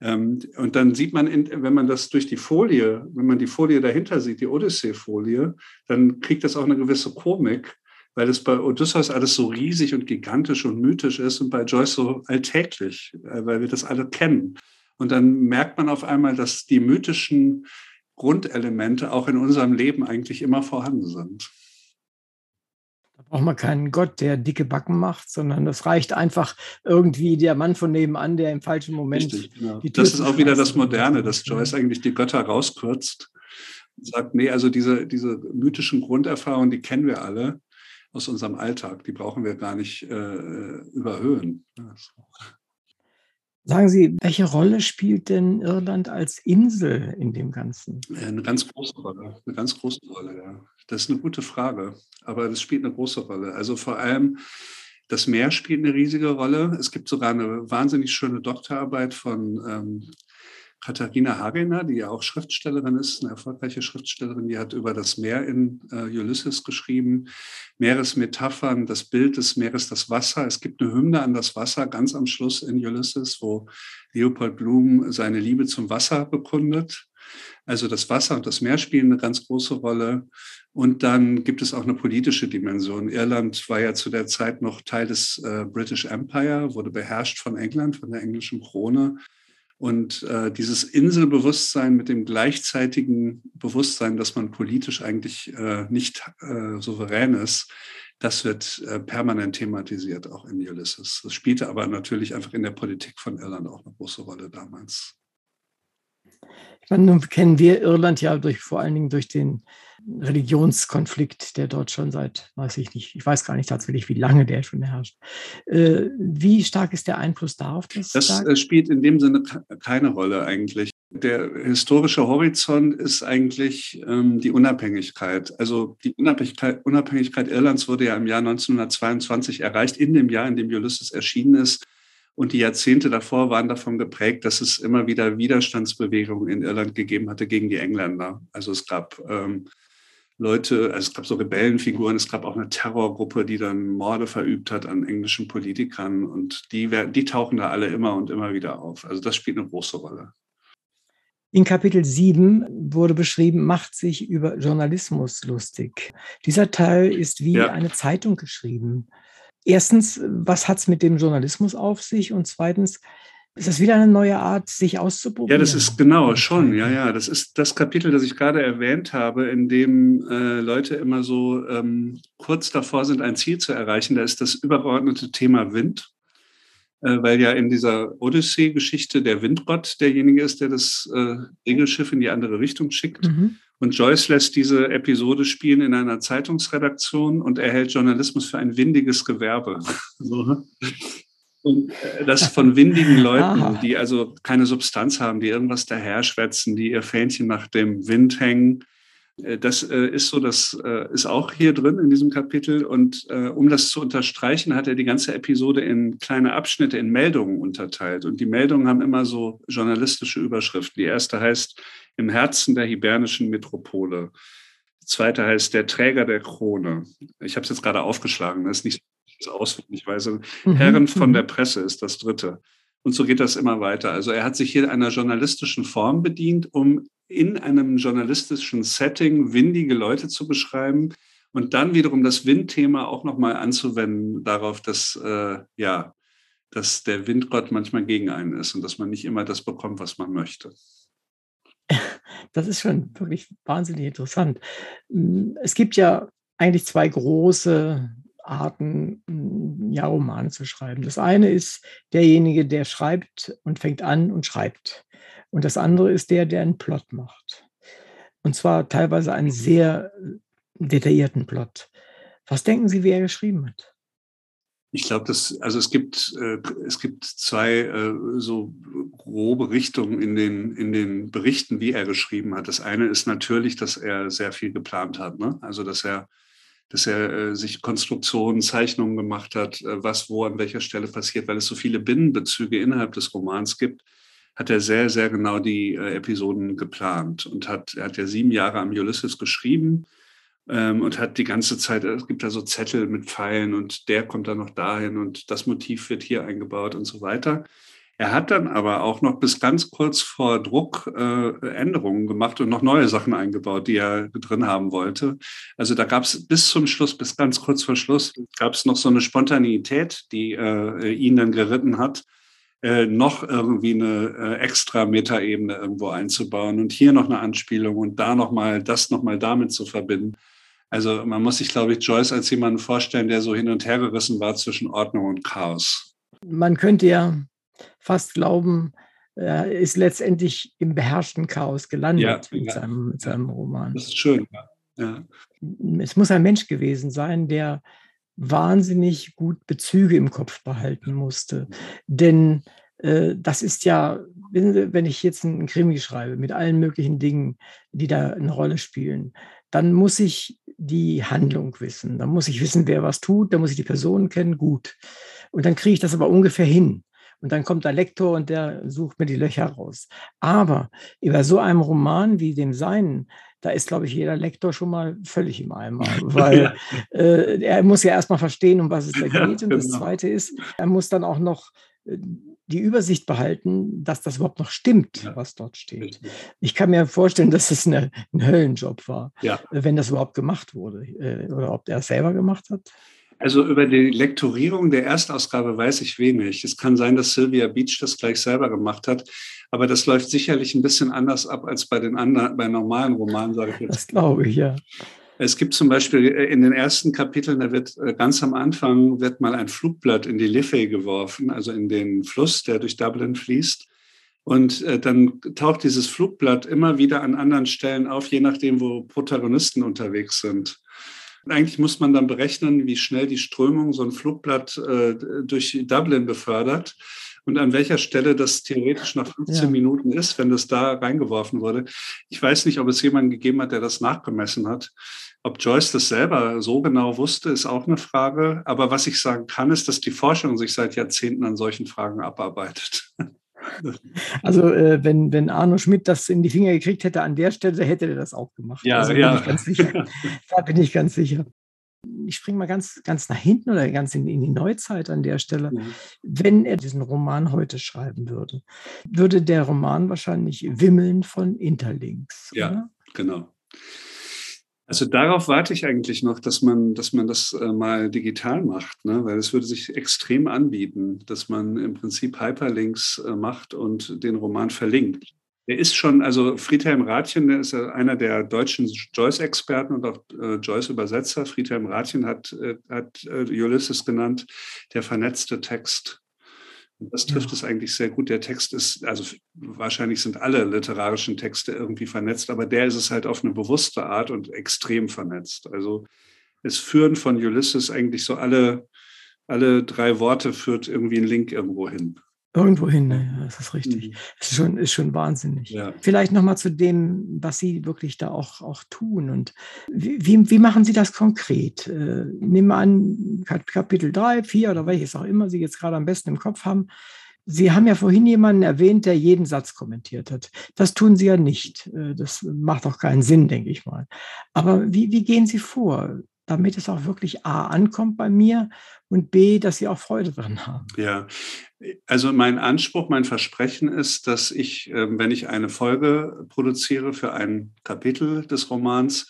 Speaker 2: ähm, und dann sieht man, wenn man das durch die Folie, wenn man die Folie dahinter sieht, die Odyssee-Folie, dann kriegt das auch eine gewisse Komik weil es bei Odysseus alles so riesig und gigantisch und mythisch ist und bei Joyce so alltäglich, äh, weil wir das alle kennen. Und dann merkt man auf einmal, dass die mythischen Grundelemente auch in unserem Leben eigentlich immer vorhanden sind.
Speaker 3: Da braucht man keinen Gott, der dicke Backen macht, sondern das reicht einfach irgendwie der Mann von nebenan, der im falschen Moment.
Speaker 2: Richtig, genau. das ist auch wieder das Moderne, dass Joyce eigentlich die Götter rauskürzt und sagt, nee, also diese, diese mythischen Grunderfahrungen, die kennen wir alle aus unserem Alltag. Die brauchen wir gar nicht äh, überhöhen.
Speaker 3: Sagen Sie, welche Rolle spielt denn Irland als Insel in dem Ganzen?
Speaker 2: Eine ganz große Rolle, eine ganz große Rolle, ja. Das ist eine gute Frage, aber das spielt eine große Rolle. Also vor allem das Meer spielt eine riesige Rolle. Es gibt sogar eine wahnsinnig schöne Doktorarbeit von ähm, Katharina Hagener, die ja auch Schriftstellerin ist, eine erfolgreiche Schriftstellerin, die hat über das Meer in äh, Ulysses geschrieben, Meeresmetaphern, das Bild des Meeres, das Wasser. Es gibt eine Hymne an das Wasser ganz am Schluss in Ulysses, wo Leopold Blum seine Liebe zum Wasser bekundet. Also das Wasser und das Meer spielen eine ganz große Rolle. Und dann gibt es auch eine politische Dimension. Irland war ja zu der Zeit noch Teil des äh, British Empire, wurde beherrscht von England, von der englischen Krone. Und äh, dieses Inselbewusstsein mit dem gleichzeitigen Bewusstsein, dass man politisch eigentlich äh, nicht äh, souverän ist, das wird äh, permanent thematisiert, auch in Ulysses. Das spielte aber natürlich einfach in der Politik von Irland auch eine große Rolle damals.
Speaker 3: Nun kennen wir Irland ja durch, vor allen Dingen durch den Religionskonflikt, der dort schon seit, weiß ich nicht, ich weiß gar nicht tatsächlich, wie lange der schon herrscht. Äh, wie stark ist der Einfluss darauf?
Speaker 2: Das, das äh, spielt in dem Sinne keine Rolle eigentlich. Der historische Horizont ist eigentlich ähm, die Unabhängigkeit. Also die Unabhängigkeit, Unabhängigkeit Irlands wurde ja im Jahr 1922 erreicht, in dem Jahr, in dem Ulysses erschienen ist. Und die Jahrzehnte davor waren davon geprägt, dass es immer wieder Widerstandsbewegungen in Irland gegeben hatte gegen die Engländer. Also es gab ähm, Leute, also es gab so Rebellenfiguren, es gab auch eine Terrorgruppe, die dann Morde verübt hat an englischen Politikern und die, die tauchen da alle immer und immer wieder auf. Also das spielt eine große Rolle.
Speaker 3: In Kapitel 7 wurde beschrieben, macht sich über Journalismus lustig. Dieser Teil ist wie ja. eine Zeitung geschrieben. Erstens, was hat es mit dem Journalismus auf sich? Und zweitens, ist das wieder eine neue Art, sich auszuprobieren?
Speaker 2: Ja, das ist genau, schon. Ja, ja. Das ist das Kapitel, das ich gerade erwähnt habe, in dem äh, Leute immer so ähm, kurz davor sind, ein Ziel zu erreichen. Da ist das übergeordnete Thema Wind. Äh, weil ja in dieser Odyssee-Geschichte der Windgott derjenige ist, der das äh, Segelschiff in die andere Richtung schickt. Mhm. Und Joyce lässt diese Episode spielen in einer Zeitungsredaktion und erhält Journalismus für ein windiges Gewerbe. [laughs] so. Und äh, das von windigen [laughs] Leuten, Aha. die also keine Substanz haben, die irgendwas daher schwätzen, die ihr Fähnchen nach dem Wind hängen. Äh, das äh, ist so, das ist auch hier drin in diesem Kapitel. Und um das zu unterstreichen, hat er die ganze Episode in kleine Abschnitte, in Meldungen unterteilt. Und die Meldungen haben immer so journalistische Überschriften. Die erste heißt Im Herzen der hibernischen Metropole. Die zweite heißt Der Träger der Krone. Ich habe es jetzt gerade aufgeschlagen, das ist nicht auswendig weiß. Mhm. Herren von der mhm. Presse ist das dritte. Und so geht das immer weiter. Also er hat sich hier einer journalistischen Form bedient, um in einem journalistischen Setting windige Leute zu beschreiben und dann wiederum das Windthema auch nochmal anzuwenden darauf, dass, äh, ja, dass der Windgott manchmal gegen einen ist und dass man nicht immer das bekommt, was man möchte. [laughs]
Speaker 3: Das ist schon wirklich wahnsinnig interessant. Es gibt ja eigentlich zwei große Arten, hm, ja, Romane zu schreiben. Das eine ist derjenige, der schreibt und fängt an und schreibt. Und das andere ist der, der einen Plot macht. Und zwar teilweise einen sehr detaillierten Plot. Was denken Sie, wie er geschrieben hat?
Speaker 2: Ich glaube, dass also es gibt äh, es gibt zwei äh, so grobe Richtungen in den in den Berichten, wie er geschrieben hat. Das eine ist natürlich, dass er sehr viel geplant hat, ne? Also dass er dass er äh, sich Konstruktionen, Zeichnungen gemacht hat, äh, was wo an welcher Stelle passiert, weil es so viele Binnenbezüge innerhalb des Romans gibt, hat er sehr sehr genau die äh, Episoden geplant und hat er hat ja sieben Jahre am Ulysses geschrieben ähm, und hat die ganze Zeit, es gibt da so Zettel mit Pfeilen und der kommt dann noch dahin und das Motiv wird hier eingebaut und so weiter. Er hat dann aber auch noch bis ganz kurz vor Druck äh, Änderungen gemacht und noch neue Sachen eingebaut, die er drin haben wollte. Also da gab es bis zum Schluss, bis ganz kurz vor Schluss, gab es noch so eine Spontaneität, die äh, ihn dann geritten hat, äh, noch irgendwie eine äh, extra Metaebene irgendwo einzubauen und hier noch eine Anspielung und da nochmal das nochmal damit zu verbinden. Also man muss sich, glaube ich, Joyce als jemanden vorstellen, der so hin und her gerissen war zwischen Ordnung und Chaos.
Speaker 3: Man könnte ja fast glauben, er ist letztendlich im beherrschten Chaos gelandet ja, mit, ja. Seinem, mit, Seinem, Roman.
Speaker 2: Das ist schön. Ja.
Speaker 3: Es muss ein Mensch gewesen sein, der wahnsinnig gut Bezüge im Kopf behalten musste. Denn äh, das ist ja, wenn ich jetzt einen Krimi schreibe mit allen möglichen Dingen, die da eine Rolle spielen, dann muss ich die Handlung wissen. Dann muss ich wissen, wer was tut, dann muss ich die Person kennen, gut. Und dann kriege ich das aber ungefähr hin. Und dann kommt der Lektor und der sucht mir die Löcher raus. Aber über so einem Roman wie dem Seinen, da ist, glaube ich, jeder Lektor schon mal völlig im Eimer, [laughs] weil äh, er muss ja erstmal verstehen, um was es da geht. Und das genau. Zweite ist, er muss dann auch noch äh, die Übersicht behalten, dass das überhaupt noch stimmt, ja. was dort steht. Ich kann mir vorstellen, dass es eine, ein Höllenjob war, ja. wenn das überhaupt gemacht wurde äh, oder ob er es selber gemacht hat.
Speaker 2: Also über die Lektorierung der Erstausgabe weiß ich wenig. Es kann sein, dass Sylvia Beach das gleich selber gemacht hat, aber das läuft sicherlich ein bisschen anders ab als bei den anderen, bei normalen Romanen, sage ich jetzt.
Speaker 3: Das glaube ich, ja.
Speaker 2: Es gibt zum Beispiel äh, in den ersten Kapiteln, da wird äh, ganz am Anfang wird mal ein Flugblatt in die Liffey geworfen, also in den Fluss, der durch Dublin fließt. Und äh, dann taucht dieses Flugblatt immer wieder an anderen Stellen auf, je nachdem, wo Protagonisten unterwegs sind. Und eigentlich muss man dann berechnen, wie schnell die Strömung so ein Flugblatt äh, durch Dublin befördert und an welcher Stelle das theoretisch nach 15 ja. Minuten ist, wenn das da reingeworfen wurde. Ich weiß nicht, ob es jemanden gegeben hat, der das nachgemessen hat. Ob Joyce das selber so genau wusste, ist auch eine Frage. Aber was ich sagen kann, ist, dass die Forschung sich seit Jahrzehnten an solchen Fragen abarbeitet. [laughs]
Speaker 3: Also äh, wenn, wenn Arno Schmidt das in die Finger gekriegt hätte an der Stelle, hätte er das auch gemacht.
Speaker 2: Ja,
Speaker 3: also,
Speaker 2: ja.
Speaker 3: Bin ich ganz sicher. da bin ich ganz sicher. Ich springe mal ganz, ganz nach hinten oder ganz in, in die Neuzeit an der Stelle. Mhm. Wenn er diesen Roman heute schreiben würde, würde der Roman wahrscheinlich wimmeln von Interlinks.
Speaker 2: Ja, oder? genau. Also darauf warte ich eigentlich noch, dass man, dass man das äh, mal digital macht, ne? weil es würde sich extrem anbieten, dass man im Prinzip Hyperlinks äh, macht und den Roman verlinkt. Der ist schon, also Friedhelm Rathjen, der ist einer der deutschen Joyce-Experten und auch äh, Joyce-Übersetzer. Friedhelm Rathjen hat, äh, hat äh, Ulysses genannt, der vernetzte Text. Und das trifft ja. es eigentlich sehr gut. Der Text ist, also wahrscheinlich sind alle literarischen Texte irgendwie vernetzt, aber der ist es halt auf eine bewusste Art und extrem vernetzt. Also es führen von Ulysses eigentlich so alle, alle drei Worte führt irgendwie ein Link irgendwo hin.
Speaker 3: Irgendwo hin, ne? das ist richtig. Mhm. Das ist schon, ist schon wahnsinnig. Ja. Vielleicht nochmal zu dem, was Sie wirklich da auch, auch tun. Und wie, wie machen Sie das konkret? Äh, nehmen wir an, Kapitel 3, 4 oder welches auch immer Sie jetzt gerade am besten im Kopf haben. Sie haben ja vorhin jemanden erwähnt, der jeden Satz kommentiert hat. Das tun Sie ja nicht. Äh, das macht auch keinen Sinn, denke ich mal. Aber wie, wie gehen Sie vor? Damit es auch wirklich A ankommt bei mir und B, dass sie auch Freude dran haben.
Speaker 2: Ja, also mein Anspruch, mein Versprechen ist, dass ich, ähm, wenn ich eine Folge produziere für ein Kapitel des Romans,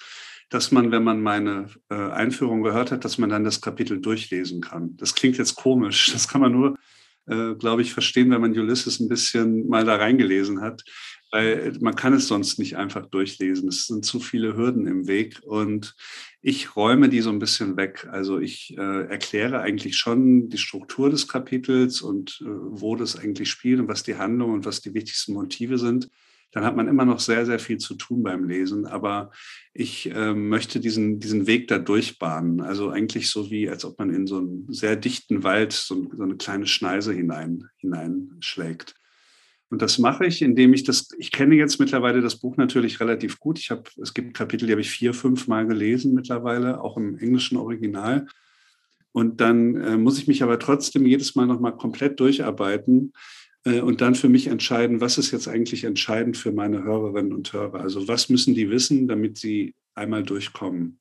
Speaker 2: dass man, wenn man meine äh, Einführung gehört hat, dass man dann das Kapitel durchlesen kann. Das klingt jetzt komisch. Das kann man nur, äh, glaube ich, verstehen, wenn man Ulysses ein bisschen mal da reingelesen hat weil man kann es sonst nicht einfach durchlesen. Es sind zu viele Hürden im Weg und ich räume die so ein bisschen weg. Also ich äh, erkläre eigentlich schon die Struktur des Kapitels und äh, wo das eigentlich spielt und was die Handlung und was die wichtigsten Motive sind. dann hat man immer noch sehr, sehr viel zu tun beim Lesen. Aber ich äh, möchte diesen, diesen Weg da durchbahnen. Also eigentlich so wie, als ob man in so einen sehr dichten Wald so, so eine kleine Schneise hinein, hineinschlägt. Und das mache ich, indem ich das, ich kenne jetzt mittlerweile das Buch natürlich relativ gut. Ich habe, es gibt Kapitel, die habe ich vier, fünf Mal gelesen mittlerweile, auch im englischen Original. Und dann äh, muss ich mich aber trotzdem jedes Mal nochmal komplett durcharbeiten äh, und dann für mich entscheiden, was ist jetzt eigentlich entscheidend für meine Hörerinnen und Hörer. Also was müssen die wissen, damit sie einmal durchkommen.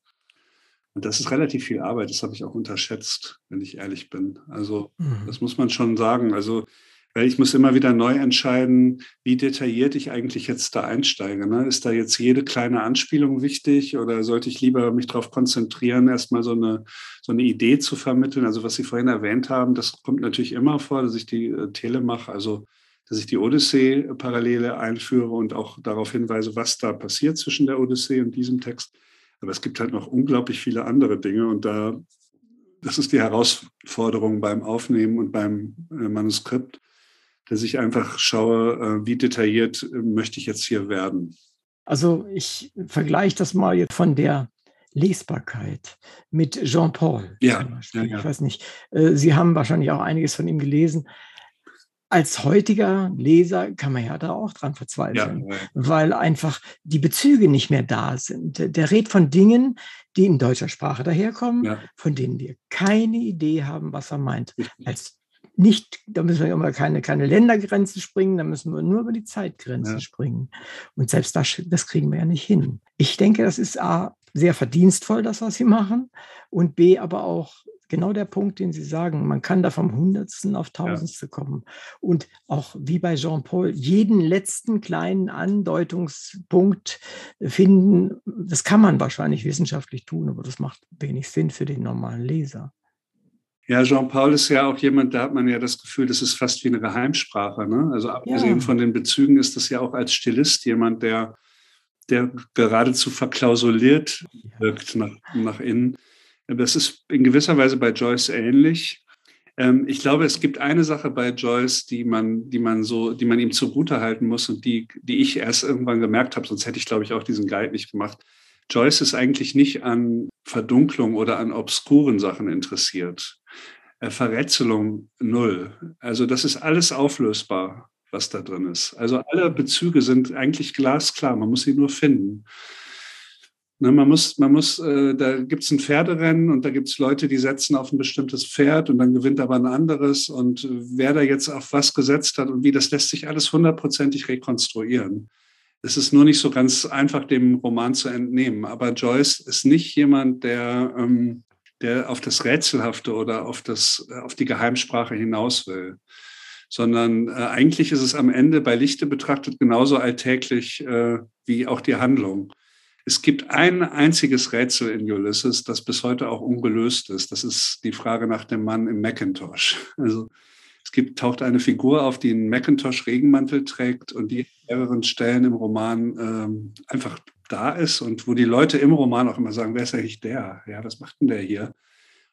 Speaker 2: Und das ist relativ viel Arbeit, das habe ich auch unterschätzt, wenn ich ehrlich bin. Also mhm. das muss man schon sagen. Also weil ich muss immer wieder neu entscheiden, wie detailliert ich eigentlich jetzt da einsteige. Ne? Ist da jetzt jede kleine Anspielung wichtig oder sollte ich lieber mich darauf konzentrieren, erstmal so eine, so eine Idee zu vermitteln? Also was Sie vorhin erwähnt haben, das kommt natürlich immer vor, dass ich die äh, Tele mache, also dass ich die Odyssee-Parallele einführe und auch darauf hinweise, was da passiert zwischen der Odyssee und diesem Text. Aber es gibt halt noch unglaublich viele andere Dinge und da, das ist die Herausforderung beim Aufnehmen und beim äh, Manuskript, dass ich einfach schaue, äh, wie detailliert äh, möchte ich jetzt hier werden.
Speaker 3: Also ich vergleiche das mal jetzt von der Lesbarkeit mit Jean-Paul.
Speaker 2: Ja, ja,
Speaker 3: ja, Ich weiß nicht, äh, Sie haben wahrscheinlich auch einiges von ihm gelesen. Als heutiger Leser kann man ja da auch dran verzweifeln, ja, weil einfach die Bezüge nicht mehr da sind. Der redet von Dingen, die in deutscher Sprache daherkommen, von denen wir keine Idee haben, was er meint. Als nicht, da müssen wir immer keine, keine Ländergrenzen springen, da müssen wir nur über die Zeitgrenzen ja. springen. Und selbst das, das kriegen wir ja nicht hin. Ich denke, das ist A, sehr verdienstvoll, das, was Sie machen, und B, aber auch genau der Punkt, den Sie sagen, man kann da vom Hundertsten auf Tausendste ja. kommen. Und auch wie bei Jean-Paul, jeden letzten kleinen Andeutungspunkt finden, das kann man wahrscheinlich wissenschaftlich tun, aber das macht wenig Sinn für den normalen Leser.
Speaker 2: Ja, Jean-Paul ist ja auch jemand, da hat man ja das Gefühl, das ist fast wie eine Geheimsprache. Ne? Also abgesehen ja. von den Bezügen ist das ja auch als Stilist jemand, der, der geradezu verklausuliert wirkt nach, nach innen. Das ist in gewisser Weise bei Joyce ähnlich. Ähm, ich glaube, es gibt eine Sache bei Joyce, die man, die man so, die man ihm zugute halten muss und die, die ich erst irgendwann gemerkt habe, sonst hätte ich, glaube ich, auch diesen Guide nicht gemacht. Joyce ist eigentlich nicht an Verdunklung oder an obskuren Sachen interessiert. Äh, Verrätselung null. Also das ist alles auflösbar, was da drin ist. Also alle Bezüge sind eigentlich glasklar, man muss sie nur finden. Ne, man muss, man muss, äh, da gibt es ein Pferderennen und da gibt es Leute, die setzen auf ein bestimmtes Pferd und dann gewinnt aber ein anderes. Und wer da jetzt auf was gesetzt hat und wie, das lässt sich alles hundertprozentig rekonstruieren. Es ist nur nicht so ganz einfach, dem Roman zu entnehmen. Aber Joyce ist nicht jemand, der, ähm, der auf das Rätselhafte oder auf, das, auf die Geheimsprache hinaus will. Sondern äh, eigentlich ist es am Ende bei Lichte betrachtet genauso alltäglich äh, wie auch die Handlung. Es gibt ein einziges Rätsel in Ulysses, das bis heute auch ungelöst ist. Das ist die Frage nach dem Mann im Macintosh. Also es gibt, taucht eine Figur auf, die einen Macintosh-Regenmantel trägt und die an mehreren Stellen im Roman ähm, einfach da ist und wo die Leute im Roman auch immer sagen, wer ist eigentlich der? Ja, was macht denn der hier?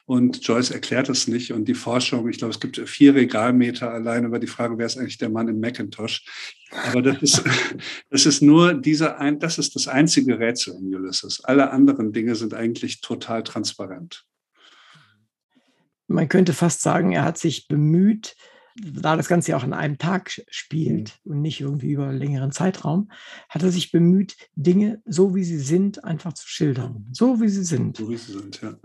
Speaker 2: Und Joyce erklärt es nicht. Und die Forschung, ich glaube, es gibt vier Regalmeter allein über die Frage, wer ist eigentlich der Mann im Macintosh? Aber das ist, [laughs] das ist nur dieser ein, das ist das einzige Rätsel in Ulysses. Alle anderen Dinge sind eigentlich total transparent
Speaker 3: man könnte fast sagen, er hat sich bemüht, da das Ganze ja auch an einem Tag spielt mhm. und nicht irgendwie über einen längeren Zeitraum, hat er sich bemüht, Dinge so wie sie sind einfach zu schildern. So wie sie sind.
Speaker 2: So wie sie sind, ja.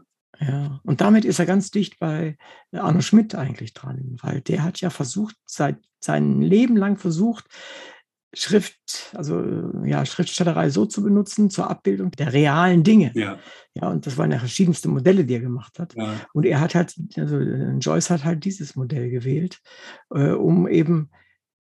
Speaker 3: Ja, und damit ist er ganz dicht bei Arno Schmidt eigentlich dran, weil der hat ja versucht, seit sein Leben lang versucht, Schrift, also ja, Schriftstellerei so zu benutzen zur Abbildung der realen Dinge.
Speaker 2: Ja.
Speaker 3: Ja, und das waren ja verschiedenste Modelle, die er gemacht hat. Ja. Und er hat halt, also Joyce hat halt dieses Modell gewählt, äh, um eben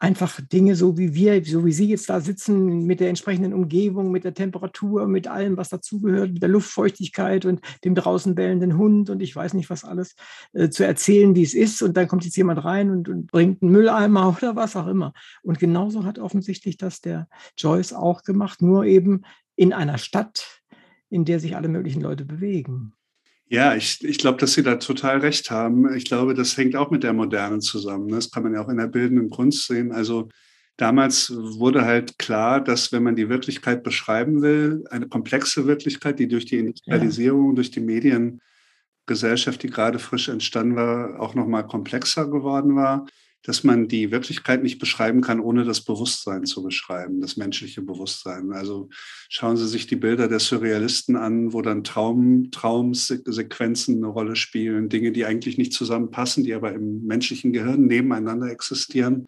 Speaker 3: einfach Dinge so wie wir, so wie Sie jetzt da sitzen, mit der entsprechenden Umgebung, mit der Temperatur, mit allem, was dazugehört, mit der Luftfeuchtigkeit und dem draußen bellenden Hund und ich weiß nicht was alles, äh, zu erzählen, wie es ist. Und dann kommt jetzt jemand rein und, und, bringt einen Mülleimer [laughs] oder was auch immer. Und genauso hat offensichtlich das der Joyce auch gemacht, nur eben in einer Stadt, in der sich alle möglichen Leute bewegen.
Speaker 2: Ja, ich, ich glaube, dass Sie da total recht haben. Ich glaube, das hängt auch mit der Moderne zusammen. Das kann man ja auch in der bildenden Kunst sehen. Also damals wurde halt klar, dass wenn man die Wirklichkeit beschreiben will, eine komplexe Wirklichkeit, die durch die Industrialisierung, ja. durch die Mediengesellschaft, die gerade frisch entstanden war, auch nochmal komplexer geworden war, dass man die Wirklichkeit nicht beschreiben kann, ohne das Bewusstsein zu beschreiben, das menschliche Bewusstsein. Also schauen Sie sich die Bilder der Surrealisten an, wo dann Traum, Traumsequenzen eine Rolle spielen, Dinge, die eigentlich nicht zusammenpassen, die aber im menschlichen Gehirn nebeneinander existieren.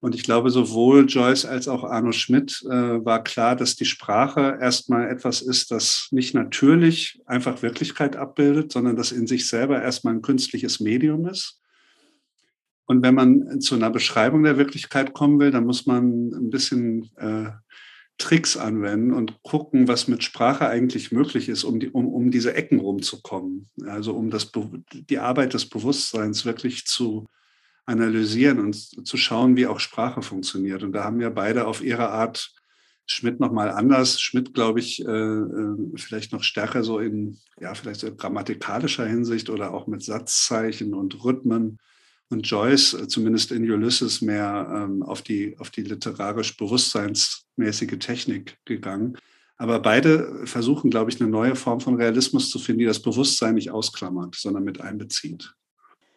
Speaker 2: Und ich glaube, sowohl Joyce als auch Arno Schmidt äh, war klar, dass die Sprache erstmal etwas ist, das nicht natürlich einfach Wirklichkeit abbildet, sondern das in sich selber erstmal ein künstliches Medium ist. Und wenn man zu einer Beschreibung der Wirklichkeit kommen will, dann muss man ein bisschen äh, Tricks anwenden und gucken, was mit Sprache eigentlich möglich ist, um, die, um, um diese Ecken rumzukommen. Also um das, die Arbeit des Bewusstseins wirklich zu analysieren und zu schauen, wie auch Sprache funktioniert. Und da haben wir beide auf ihre Art Schmidt nochmal anders. Schmidt, glaube ich, äh, äh, vielleicht noch stärker so in, ja, vielleicht so grammatikalischer Hinsicht oder auch mit Satzzeichen und Rhythmen und Joyce, äh, zumindest in Ulysses, mehr ähm, auf, die, auf die literarisch bewusstseinsmäßige Technik gegangen. Aber beide versuchen, glaube ich, eine neue Form von Realismus zu finden, die das Bewusstsein nicht ausklammert, sondern mit einbezieht.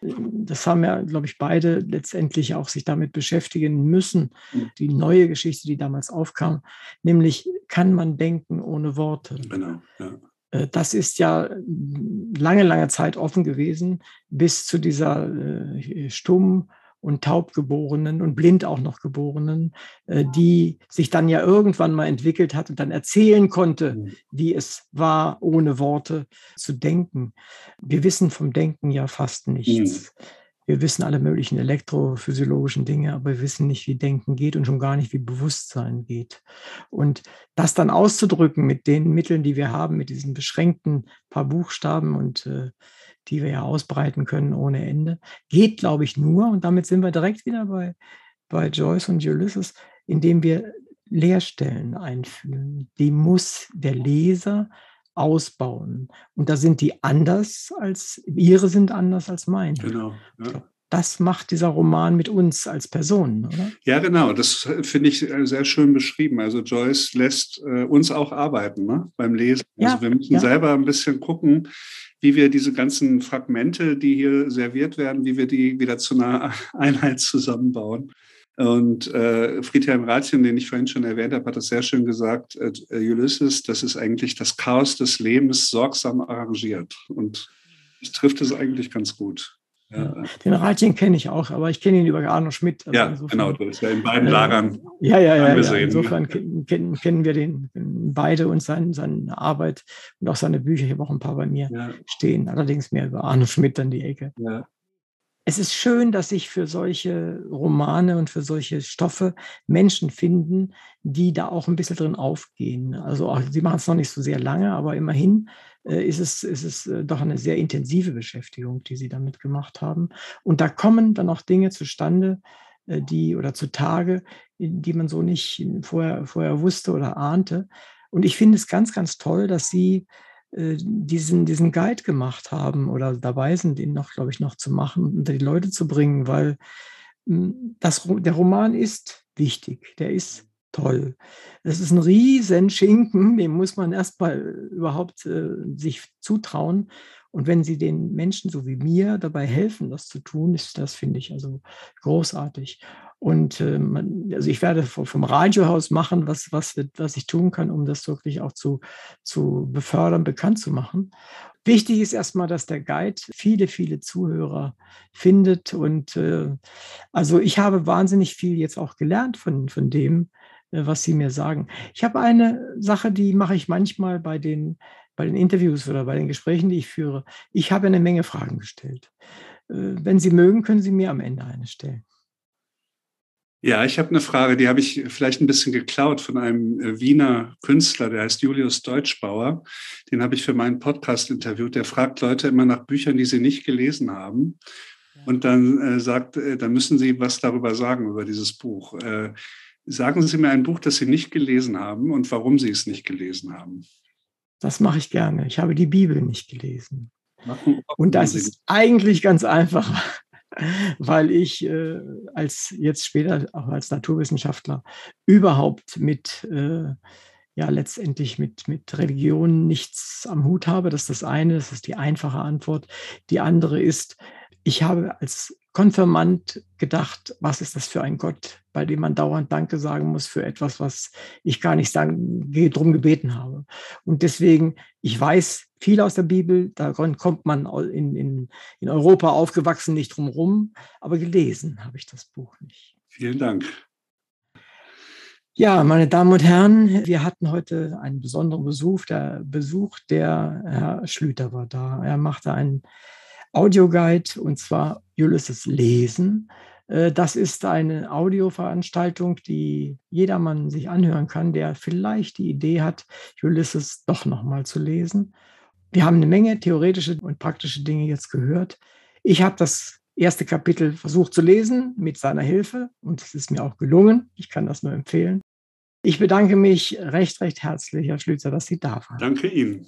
Speaker 3: Das haben ja, glaube ich, beide letztendlich auch sich damit beschäftigen müssen. Mhm. Die neue Geschichte, die damals aufkam, nämlich kann man denken ohne Worte. Genau. Ja. Äh, das ist ja lange, lange Zeit offen gewesen, bis zu dieser äh, stumm und taub geborenen und blind auch noch geborenen, äh, die sich dann ja irgendwann mal entwickelt hat und dann erzählen konnte, mhm. wie es war, ohne Worte zu denken. Wir wissen vom Denken ja fast nichts. Mhm. Wir wissen alle möglichen elektrophysiologischen Dinge, aber wir wissen nicht, wie Denken geht und schon gar nicht, wie Bewusstsein geht. Und das dann auszudrücken mit den Mitteln, die wir haben, mit diesen beschränkten paar Buchstaben und äh, die wir ja ausbreiten können ohne Ende, geht, glaube ich, nur, und damit sind wir direkt wieder bei, bei Joyce und Ulysses, indem wir Leerstellen einführen. Die muss der Leser ausbauen. Und da sind die anders als, ihre sind anders als meine. Genau. Ja. Das macht dieser Roman mit uns als Personen, oder?
Speaker 2: Ja, genau. Das finde ich äh, sehr schön beschrieben. Also Joyce lässt äh, uns auch arbeiten ne? beim Lesen. Also ja, wir müssen ja. selber ein bisschen gucken, wie wir diese ganzen Fragmente, die hier serviert werden, wie wir die wieder zu einer [laughs] Einheit zusammenbauen. Und äh, Friedhelm Ratien, den ich vorhin schon erwähnt habe, hat das sehr schön gesagt, äh, Ulysses, das ist eigentlich das Chaos des Lebens sorgsam arrangiert. Und es trifft es eigentlich ganz gut.
Speaker 3: Ja. Den Ratien kenne ich auch, aber ich kenne ihn über Arno Schmidt.
Speaker 2: Also ja, insofern, genau, du bist ja in beiden Lagern.
Speaker 3: Äh, ja, ja, ja, ja. Insofern kennen, kennen wir den beide und sein, seine Arbeit und auch seine Bücher. Ich habe auch ein paar bei mir ja. stehen, allerdings mehr über Arno Schmidt dann die Ecke. Ja es ist schön, dass sich für solche Romane und für solche Stoffe Menschen finden, die da auch ein bisschen drin aufgehen. Also auch, sie machen es noch nicht so sehr lange, aber immerhin äh, ist es, ist es äh, doch eine sehr intensive Beschäftigung, die sie damit gemacht haben. Und da kommen dann auch Dinge zustande, äh, die oder zutage, die man so nicht vorher, vorher wusste oder ahnte. Und ich finde es ganz, ganz toll, dass sie diesen, diesen Guide gemacht haben oder dabei sind, ihn noch, glaube ich, noch zu machen unter die Leute zu bringen, weil hm, das, der Roman ist wichtig, der ist toll. Es ist ein riesen Schinken, [laughs] dem muss man erstmal überhaupt äh, sich zutrauen. Und wenn sie den Menschen so wie mir dabei helfen, das zu tun, ist das, finde ich, also großartig. Und äh, man, also ich werde vom Radiohaus machen, was, was, was ich tun kann, um das wirklich auch zu, zu befördern, bekannt zu machen. Wichtig ist erstmal, dass der Guide viele, viele Zuhörer findet. Und äh, also ich habe wahnsinnig viel jetzt auch gelernt von, von dem, äh, was Sie mir sagen. Ich habe eine Sache, die mache ich manchmal bei den, bei den Interviews oder bei den Gesprächen, die ich führe. Ich habe eine Menge Fragen gestellt. Äh, wenn Sie mögen, können Sie mir am Ende eine stellen.
Speaker 2: Ja, ich habe eine Frage, die habe ich vielleicht ein bisschen geklaut von einem äh, Wiener Künstler, der heißt Julius Deutschbauer. Den habe ich für meinen Podcast interviewt. Der fragt Leute immer nach Büchern, die sie nicht gelesen haben. Und dann äh, sagt, äh, dann müssen sie was darüber sagen, über dieses Buch. Äh, sagen Sie mir ein Buch, das Sie nicht gelesen haben und warum Sie es nicht gelesen haben.
Speaker 3: Das mache ich gerne. Ich habe die Bibel nicht gelesen. Und das ist eigentlich ganz einfach weil ich äh, als jetzt später auch als Naturwissenschaftler überhaupt mit äh, ja letztendlich mit, mit Religion nichts am Hut habe. Das ist das eine, das ist die einfache Antwort. Die andere ist, ich habe als Konfirmand gedacht, was ist das für ein Gott, bei dem man dauernd Danke sagen muss für etwas, was ich gar nicht sagen, drum gebeten habe. Und deswegen, ich weiß viel aus der Bibel, da kommt man in, in, in Europa aufgewachsen nicht drum rum, aber gelesen habe ich das Buch nicht.
Speaker 4: Vielen Dank.
Speaker 3: Ja, meine Damen und Herren, wir hatten heute einen besonderen Besuch. Der Besuch der Herr Schlüter war da. Er machte einen Audioguide und zwar Ulysses Lesen. Äh, das ist eine Audioveranstaltung, die jedermann sich anhören kann, der vielleicht die Idee hat, Ulysses doch nochmal zu lesen. Wir haben eine Menge theoretische und praktische Dinge jetzt gehört. Ich habe das erste Kapitel versucht zu lesen mit seiner Hilfe und es ist mir auch gelungen. Ich kann das nur empfehlen. Ich bedanke mich recht, recht herzlich, Herr Schlüter, dass Sie da waren.
Speaker 4: Danke Ihnen.